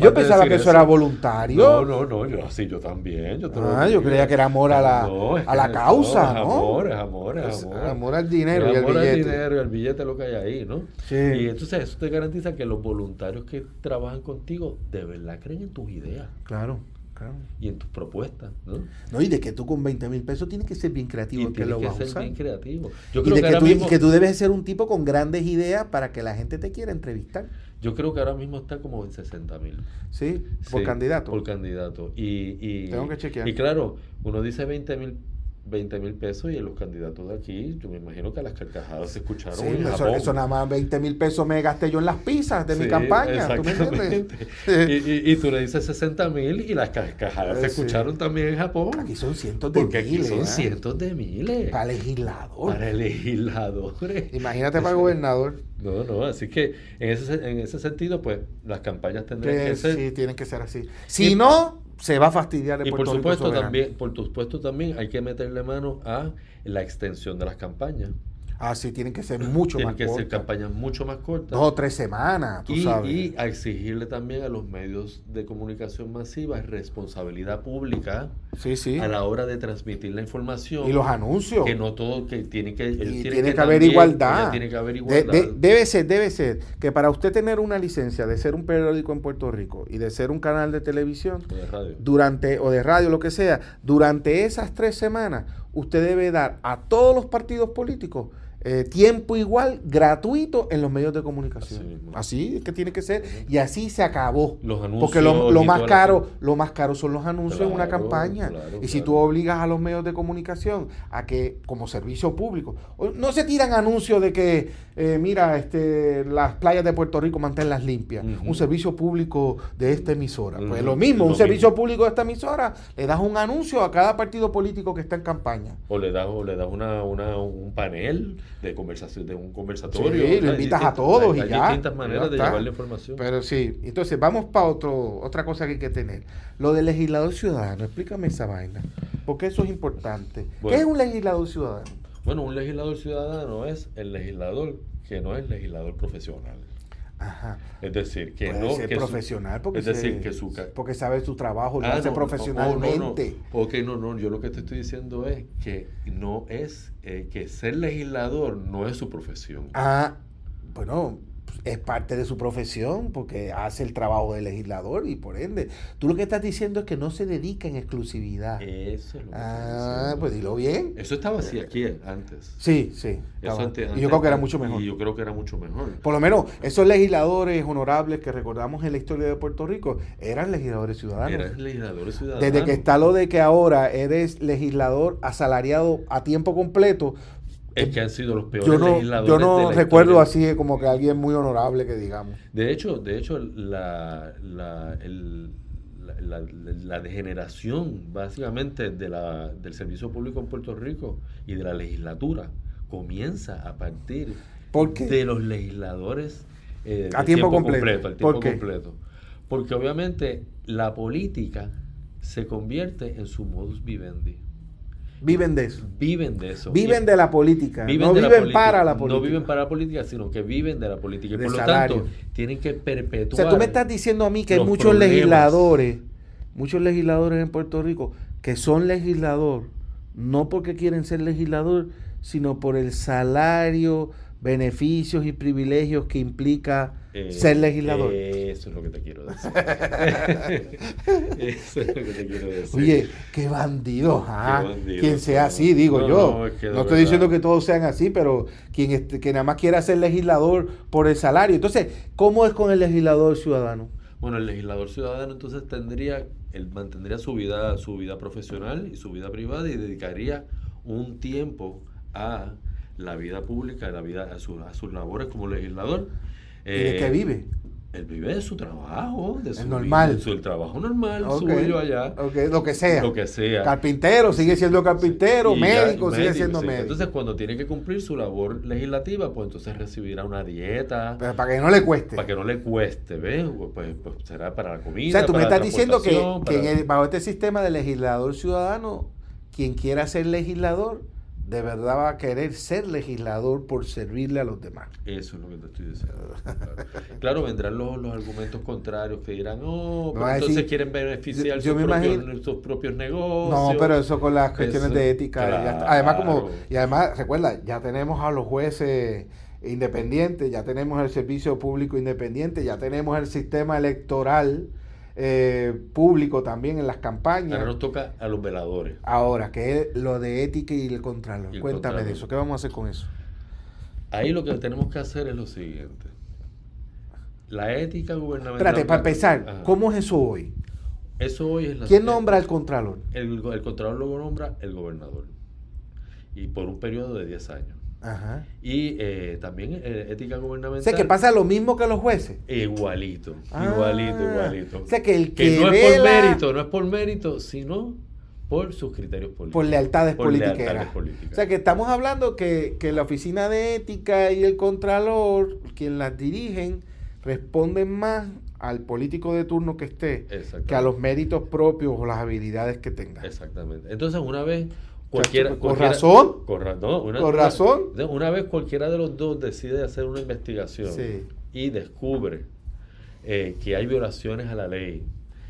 yo pensaba que eso, era voluntario. No, no, no, yo sí, yo también. Yo ah, yo creía que era amor a la, a la causa, ¿no? Amor, es amor, es amor. amor al dinero y al billete. Amor al dinero y al billete lo que hay ahí, ¿no? Sí. Y entonces eso te garantiza que los voluntarios que trabajan contigo de verdad creen en tus ideas. Claro y en tus propuestas. ¿no? no, y de que tú con 20 mil pesos tienes que ser bien creativo. que lo que ser bien creativo. Yo creo y, de que, tú, y que tú debes ser un tipo con grandes ideas para que la gente te quiera entrevistar. Yo creo que ahora mismo está como en 60 mil. ¿Sí? Por candidato. Por candidato. Y, y, Tengo que chequear. Y claro, uno dice 20 mil 20 mil pesos y en los candidatos de aquí, yo me imagino que las carcajadas se escucharon. Sí, eso, nada más 20 mil pesos me gasté yo en las pizzas de mi campaña. ¿tú me y, y, tú le dices 60 mil y las carcajadas se escucharon también en Japón. Aquí son cientos de Porque miles. Aquí son ¿eh? cientos de miles. Para legislador. Para legisladores. Imagínate para gobernador. No, no, así que en ese, en ese sentido, pues las campañas tendrían que, ser. Sí, tienen que ser así. Si no se va a fastidiar el y por supuesto también por supuesto también hay que meterle mano a la extensión de las campañas Ah, sí, tienen que ser mucho Tienen más que ser cortas. campañas mucho más cortas. Dos o tres semanas, tú y, sabes. y a exigirle también a los medios de comunicación masiva responsabilidad pública sí, sí. a la hora de transmitir la información. Y los anuncios. Que no todo, que tiene que... Y tienen tiene que, haber también- igualdad. Tiene que haber De- igualdad. de- debe ser, debe ser que para usted tener una licencia de ser un periódico en Puerto Rico y de ser un canal de televisión, O de radio. durante o de radio, lo que sea, durante esas tres semanas, usted debe dar a todos los partidos políticos eh, tiempo igual, gratuito en los medios de comunicación. Así es que tiene que ser y así se acabó. Los anuncios Porque lo, más la caro, lo más caro son los anuncios en una campaña. claro, y si tú obligas a los medios de comunicación a que, como servicio público, no se tiran anuncios de que, eh, mira, este, las playas de Puerto Rico manténlas limpias. Un servicio público de esta emisora. Pues lo mismo, lo un servicio público de esta emisora, le das un anuncio a cada partido político que está en campaña. O le das, o le das una, una, un panel de conversación, de un conversatorio. Sí, lo Hay invitas a todos hay- y hay ya. distintas maneras de llevar la información. Pero sí, entonces vamos para otro otra cosa que hay que tener. Lo del legislador ciudadano, explícame esa vaina, porque eso es importante. Bueno. ¿Qué es un legislador ciudadano? Bueno, un legislador ciudadano es el legislador que no es legislador profesional. Ajá. Es decir, que Puede no... ser que su- profesional porque, es decir, se- que su... porque sabe su trabajo, lo Ah, hace no, profesionalmente. No, no. Ok, no, no, yo lo que te estoy diciendo es que no es, eh, que ser legislador no es su profesión. Ah, bueno, es parte de su profesión porque hace el trabajo de legislador y por ende. Tú lo que estás diciendo es que no se dedica en exclusividad. Eso es lo que ah, pues dilo bien. Eso estaba así aquí antes. Sí, sí. Eso antes- y yo creo que era mucho mejor. Y yo creo que era mucho mejor. Por lo menos esos legisladores honorables que recordamos en la historia de Puerto Rico eran legisladores ciudadanos. Eran legisladores ciudadanos. Desde que está lo de que ahora eres legislador asalariado a tiempo completo, Es que han sido los peores yo no, legisladores yo de no la recuerdo historia. así como que alguien muy honorable que digamos. De hecho, de hecho la, la, el- la- la- degeneración básicamente de la, del servicio público en Puerto Rico y de la legislatura comienza a partir de los legisladores eh, A tiempo completo. al tiempo completo. Porque obviamente la política se convierte en su modus vivendi. Viven de eso. Viven de eso. Viven de la política. viven no la viven política. para la política. No viven para la política, sino que viven de la política. Y por lo salario. tanto, tienen que O perpetuar. sea, tú me estás diciendo a mí que hay muchos problemas. legisladores, muchos legisladores en Puerto Rico que son legislador, no porque quieren ser legislador, sino por el salario, beneficios y privilegios que implica Eh, ser legislador. Eso es lo que te quiero decir. eso es lo que te quiero decir. Oye, qué bandido, ah, bandido, quien sea no. así, digo No, yo. no, es que de no estoy verdad. diciendo que todos sean así, pero quien, que nada más quiera ser legislador por el salario. Entonces, ¿cómo es con el legislador ciudadano? Bueno, el legislador ciudadano entonces tendría, él mantendría su vida, su vida profesional y su vida privada y dedicaría un tiempo a la vida pública, a la vida, a, su- a sus labores como legislador. ¿Y de Eh, qué vive? Él vive de su trabajo, de su normal. de su el trabajo normal, Ok, suyo allá, lo que sea. lo que sea. Carpintero, sigue siendo carpintero, ya, médico, sigue médico, siendo sí. médico. Entonces, cuando tiene que cumplir su labor legislativa, pues entonces recibirá una dieta Pero para que no le cueste. para que no le cueste, ¿ves? Pues, pues será para la o comida. sea, tú me para estás diciendo que, transportación, que en para- el- bajo este sistema de legislador ciudadano, quien quiera ser legislador, de verdad va a querer ser legislador por servirle a los demás. Eso es lo que te estoy diciendo. Claro, Claro, vendrán los, los argumentos contrarios que dirán, oh, pero a entonces quieren beneficiar yo- yo sus, propios, imagino- sus propios negocios. No, pero eso con las cuestiones Eso, de ética. Además, como, y además, recuerda, ya tenemos a los jueces independientes, ya tenemos el servicio público independiente, ya tenemos el sistema electoral eh, público también en las campañas. Ahora nos toca a los veladores. Ahora, que es lo de ética y el contralor. Y el Cuéntame contralor. de eso. ¿Qué vamos a hacer con eso? Ahí lo que tenemos que hacer es lo siguiente. La ética gubernamental. Espérate, para empezar, Ajá. ¿cómo es eso hoy? Eso hoy es la ¿Quién nombra al contralor? El, el contralor lo nombra el gobernador. Y por un periodo de 10 años. Ajá. Y eh, también eh, ética O gubernamental. sea, que pasa lo mismo que los jueces. Igualito, Ah. igualito, igualito. O sea, que el que, no es por mérito, no es por mérito, sino por sus criterios políticos. por lealtades Por políticas. lealtades políticas. O sea, que estamos hablando que, que la oficina de ética y el contralor, quien las dirigen, responden más al político de turno que esté que a los méritos propios o las habilidades que tenga. Exactamente. Entonces, una vez, cualquiera, ¿Con razón? Con, no, una, ¿Con razón? Una, vez cualquiera de los dos decide hacer una investigación Sí. y descubre eh, que hay violaciones a la ley,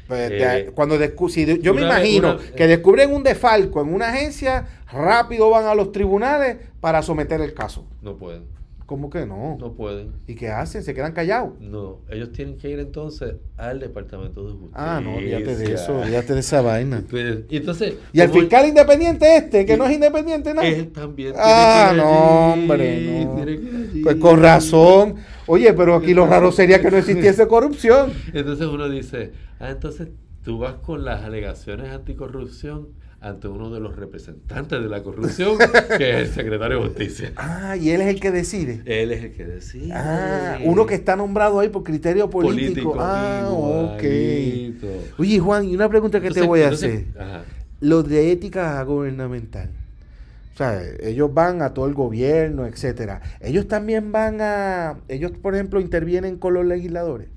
Pues, Eh, cuando si yo me vez- imagino una- que descubren un defalco en una agencia, rápido van a los tribunales para someter el caso. no pueden, ¿Cómo que no? no pueden. ¿Y qué hacen? ¿Se quedan callados? No, ellos tienen que ir entonces al Departamento de Justicia. Ah, no, olvídate de eso, olvídate de esa vaina. Y entonces, Y el fiscal independiente este, que no es independiente nada. él también tiene Ah, que ir no, hombre, no. tiene que ir allí. Pues con razón. Oye, pero aquí lo raro sería que no existiese corrupción. Entonces uno dice, ah, entonces tú vas con las alegaciones anticorrupción ante uno de los representantes de la corrupción, que es el secretario de Justicia. Ah, y él es el que decide. Él es el que decide. Ah, uno que está nombrado ahí por criterio político. ah, ok. Oye, Juan, y una pregunta que te voy a entonces- hacer. ajá. Los de ética gubernamental. O sea, ellos van a todo el gobierno, etcétera. Ellos también van a. Ellos, por ejemplo, intervienen con los legisladores.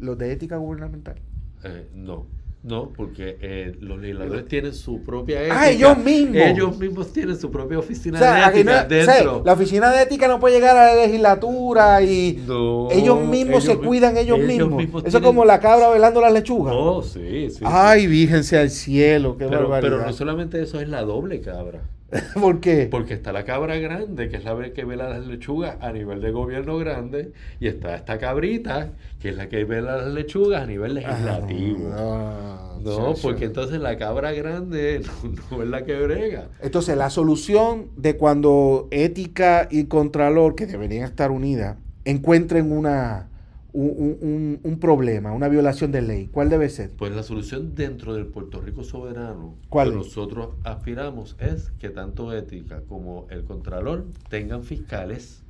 Los de ética gubernamental. Eh, no, no, porque eh, los legisladores tienen su propia Ah, ética. ellos mismos. Ellos mismos tienen su propia O oficina sea, de no- ética o sea, dentro. la oficina de ética no puede llegar a la legislatura y No, ellos mismos se cuidan ellos, mismos. Eso es tienen- como la cabra velando las lechugas. No, sí, sí. sí. Ay, víjense al cielo, qué pero, barbaridad. pero no solamente eso, es la doble cabra. ¿Por qué? Porque está la cabra grande, que es la que vela las lechugas a nivel de gobierno grande, y está esta cabrita, que es la que vela las lechugas a nivel legislativo. Ah, no, porque entonces la cabra grande no, no es la que brega. Entonces, la solución de cuando ética y contralor, que deberían estar unidas, encuentren una, un, un- un- problema, una violación de ley, ¿cuál debe ser? Pues la solución dentro del Puerto Rico soberano ¿Cuál que es? nosotros aspiramos es que tanto ética como el contralor tengan fiscales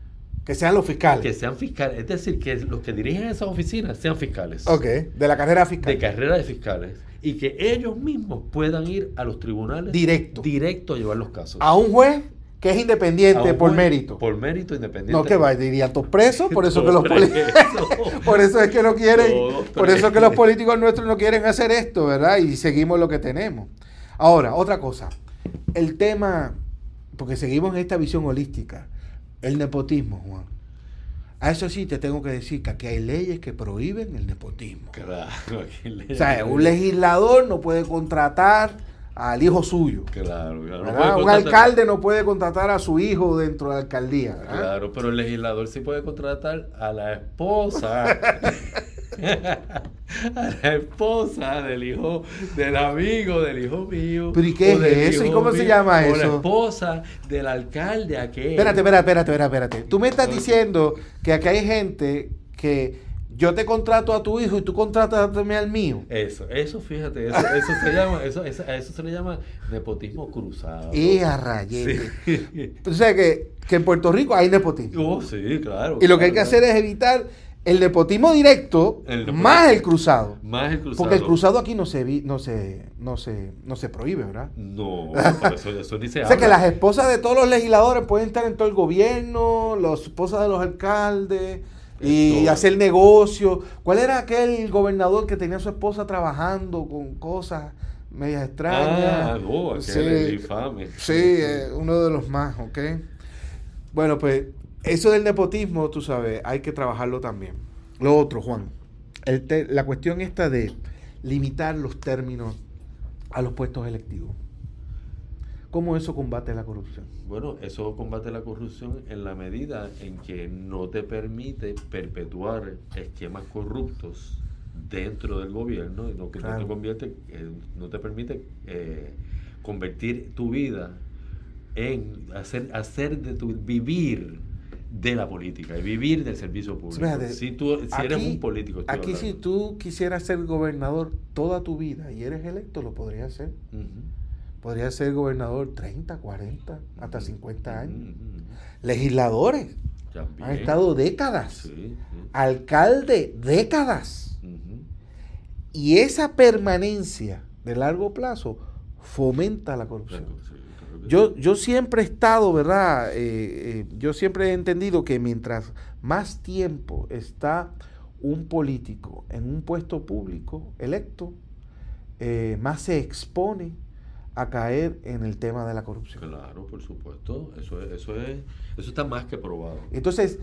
Que sean los fiscales. que sean fiscales, es decir, que los que dirigen esas oficinas sean fiscales. Ok, de la carrera fiscal. de carrera de fiscales y que ellos mismos puedan ir a los tribunales Directo. directo a llevar los casos. A un juez que es independiente por mérito. Por mérito independiente. no que va, dirían todos presos, por eso que los. Por eso es que no quieren, por eso que los políticos nuestros no quieren hacer esto, ¿verdad? Y seguimos lo que tenemos. Ahora, otra cosa. El tema, porque seguimos en esta visión holística, el nepotismo, Juan. A eso sí te tengo que decir que aquí hay leyes que prohíben el nepotismo. Claro, O sea, un legislador no puede contratar al hijo suyo. Claro, claro. un alcalde no puede contratar a su hijo dentro de la alcaldía. ¿verdad? Claro, pero el legislador sí puede contratar a la esposa. a la esposa del hijo, del amigo, del hijo mío. ¿Pero y qué es eso? ¿Y cómo se llama O la esposa del alcalde aquel. Espérate, espérate, espérate, espérate. Tú me estás diciendo que aquí hay gente que yo te contrato a tu hijo y tú contratas al mío. Eso, eso, fíjate, eso, eso se llama, eso, eso- a eso se le llama nepotismo cruzado. Y a rayete. Sí. O sea que, que en Puerto Rico hay nepotismo. Oh, sí, claro. y lo que hay que claro, hacer es evitar el nepotismo directo El nepotismo. más el cruzado. Más el cruzado. Porque el cruzado aquí no se vi- no se, no se, no se prohíbe, ¿verdad? No, por eso, eso ni se O sea que las esposas de todos los legisladores pueden estar en todo el gobierno, las esposas de los alcaldes y Todo. hacer negocio. ¿Cuál era aquel gobernador que tenía a su esposa trabajando con cosas medias extrañas? Ah, no, aquel Sí. es infame. Sí, eh, uno de los más, ¿ok? Bueno, pues eso del nepotismo, tú sabes, hay que trabajarlo también. Lo otro, Juan, el la cuestión esta de limitar los términos a los puestos electivos. ¿Cómo eso combate la corrupción? Bueno, eso combate la corrupción en la medida en que no te permite perpetuar esquemas corruptos dentro del gobierno y no, que no te convierte, eh, no te permite eh, convertir tu vida en hacer, hacer de tu vivir de la política y vivir del servicio público. Fíjate, si tú, si eres aquí- un político, Aquí si tú quisieras ser gobernador toda tu vida y eres electo, lo podrías hacer. Podrías ser gobernador 30, 40, hasta Ujú. 50 años. Ujú, ujú. Legisladores También. han estado décadas. Sí, sí. Alcalde, décadas. Y esa permanencia de largo plazo fomenta la corrupción. Claro, sí, claro que Yo, yo siempre he estado, ¿verdad? Eh, eh, yo siempre he entendido que mientras más tiempo está un político en un puesto público electo, eh, más se expone a caer en el tema de la corrupción. Claro, por supuesto. Eso, es, eso, es, eso está más que probado. Entonces,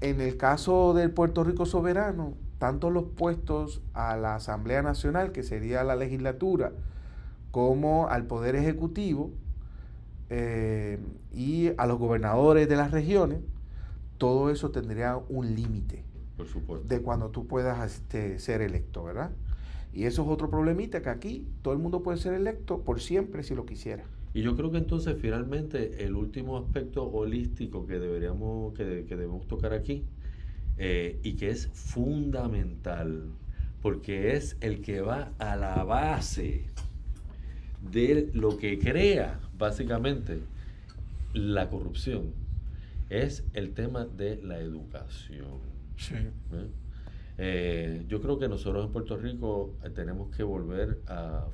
en el caso del Puerto Rico soberano, tanto los puestos a la Asamblea Nacional, que sería la legislatura, como al Poder Ejecutivo eh, y a los gobernadores de las regiones, todo eso tendría un límite. Por supuesto. De cuando tú puedas este, ser electo, ¿verdad? Y eso es otro problemita, que aquí todo el mundo puede ser electo por siempre si lo quisiera. Y yo creo que entonces finalmente el último aspecto holístico que deberíamos, que, debemos tocar aquí, eh, y que es fundamental, porque es el que va a la base de lo que crea básicamente la corrupción, es el tema de la educación. Sí. ¿Eh? Eh, yo creo que nosotros en Puerto Rico eh, tenemos que volver a,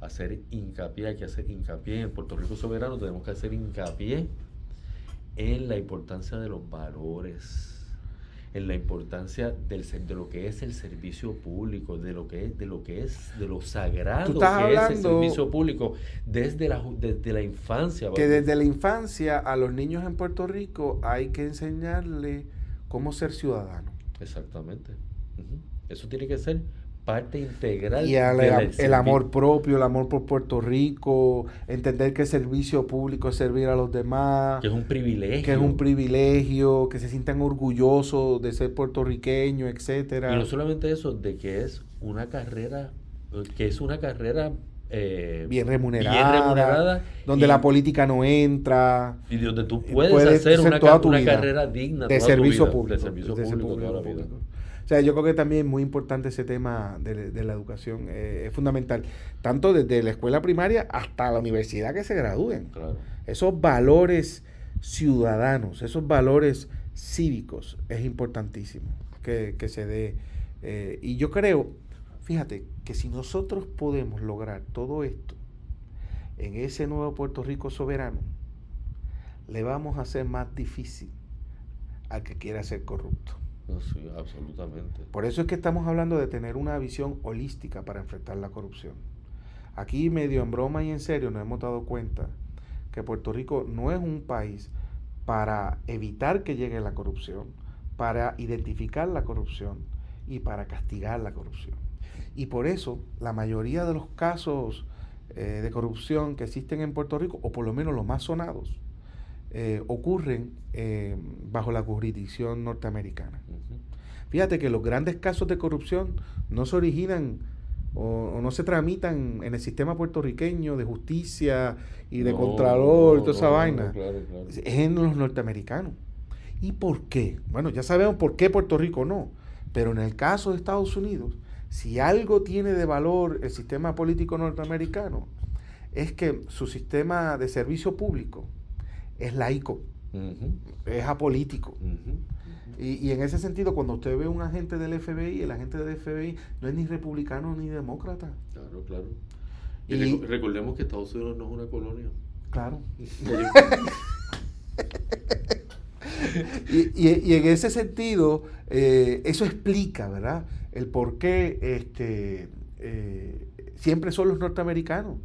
hacer hincapié, hay que hacer hincapié en Puerto Rico soberano, tenemos que hacer hincapié en la importancia de los valores en la importancia del, de lo que es el servicio público, de lo que es, de lo que es, de lo sagrado que es el servicio público desde la, desde la infancia. Que desde la infancia a los niños en Puerto Rico hay que enseñarle cómo ser ciudadano. Exactamente. Eso tiene que ser parte integral. Y el, amor propio, el amor por Puerto Rico, entender que el servicio público es servir a los demás. Que es un privilegio. Que es un privilegio, que se sientan orgullosos de ser puertorriqueño, etcétera. Y no solamente eso, de que es una carrera, que es una carrera eh, bien, remunerada, donde la política no entra y donde tú puedes, hacer una, carrera digna de servicio público, de servicio público, O sea, yo creo que también es muy importante ese tema de, la educación, eh, es fundamental, tanto desde la escuela primaria hasta la universidad que se gradúen. Esos valores ciudadanos, esos valores cívicos, es importantísimo que, se dé. Eh, y yo creo Fíjate que si nosotros podemos lograr todo esto en ese nuevo Puerto Rico soberano, le vamos a hacer más difícil al que quiera ser corrupto. sí, absolutamente. Por eso es que estamos hablando de tener una visión holística para enfrentar la corrupción. Aquí medio en broma y en serio nos hemos dado cuenta que Puerto Rico no es un país para evitar que llegue la corrupción, para identificar la corrupción y para castigar la corrupción. Y por eso la mayoría de los casos eh, de corrupción que existen en Puerto Rico, o por lo menos los más sonados, eh, ocurren eh, bajo la jurisdicción norteamericana. Fíjate que los grandes casos de corrupción no se originan o, no se tramitan en el sistema puertorriqueño de justicia y de contralor y toda esa vaina. Es en los norteamericanos. ¿Y por qué? Bueno, ya sabemos por qué Puerto Rico no. Pero en el caso de Estados Unidos, si algo tiene de valor el sistema político norteamericano, es que su sistema de servicio público es laico, es apolítico. y, en ese sentido, cuando usted ve un agente del FBI, el agente del FBI no es ni republicano ni demócrata. Claro, claro. Y, recordemos que Estados Unidos no es una colonia. Claro. y, en ese sentido, eh, eso explica, ¿verdad? El por qué este, eh, siempre son los norteamericanos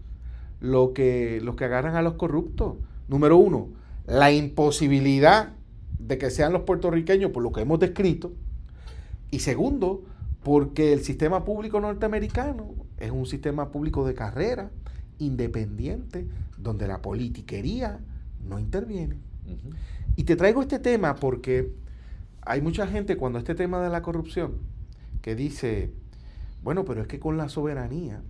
lo que, los que agarran a los corruptos. Número uno, la imposibilidad de que sean los puertorriqueños por lo que hemos descrito. Y segundo, porque el sistema público norteamericano es un sistema público de carrera, independiente, donde la politiquería no interviene. Y te traigo este tema porque hay mucha gente cuando este tema de la corrupción que dice, bueno, pero es que con la soberanía...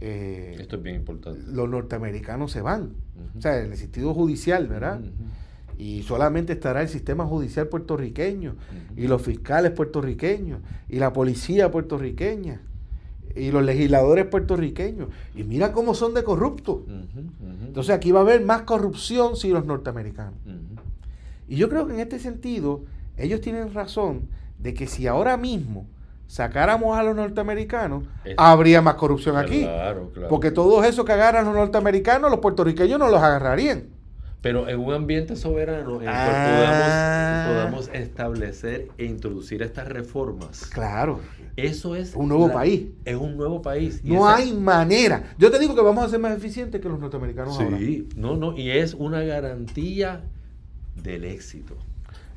Eh, Esto es bien importante. Los norteamericanos se van. O sea, en el sentido judicial, ¿verdad? Y solamente estará el sistema judicial puertorriqueño, y los fiscales puertorriqueños, y la policía puertorriqueña, y los legisladores puertorriqueños. Y mira cómo son de corruptos. Entonces aquí va a haber más corrupción si los norteamericanos. Y yo creo que en este sentido, ellos tienen razón de que si ahora mismo sacáramos a los norteamericanos, habría más corrupción aquí. Porque todos esos que agarran los norteamericanos, los puertorriqueños no los agarrarían. Pero en un ambiente soberano en el Ah. cual podamos, podamos establecer e introducir estas reformas. Claro. Eso es Un nuevo la- país. Es un nuevo país. Y No esa- hay manera. Yo te digo que vamos a ser más eficientes que los norteamericanos ahora. Sí, no, no, y es una garantía del éxito,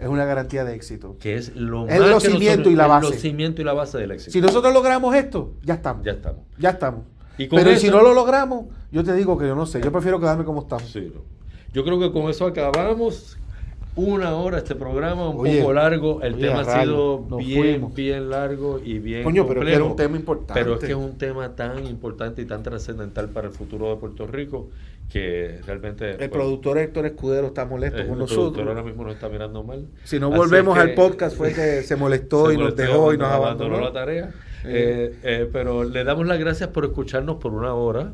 Es una garantía de éxito. que es lo Es más los que cimientos nosotros- y la es base. Los cimientos y la base del éxito. Si nosotros logramos esto, ya estamos. Ya estamos. Ya estamos. Y Pero si no lo logramos, yo te digo que yo no sé. Yo prefiero quedarme como estamos. Sí, no. Yo creo que con eso acabamos. Una hora este programa, un Oye, poco largo. El oye, tema ha sido bien, fuimos. bien largo y bien. Coño, pero que complejo. era un tema importante. Pero es que es un tema tan importante y tan trascendental para el futuro de Puerto Rico que realmente. El pues, productor Héctor Escudero está molesto el con productor nosotros. ahora mismo nos está mirando mal. Si no volvemos que- al podcast fue que se molestó se y nos dejó y nos abandonó. la tarea. Eh, eh, pero le damos las gracias por escucharnos por una hora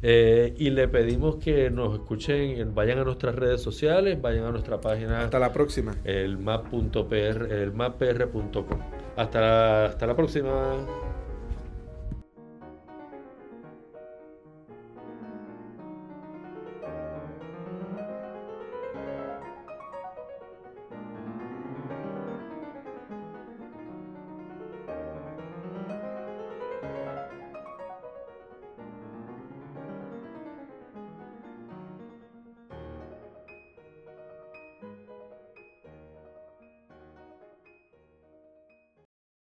eh, y le pedimos que nos escuchen, vayan a nuestras redes sociales, vayan a nuestra página Hasta la próxima. el map.pr, el mappr.com. Hasta, hasta la próxima.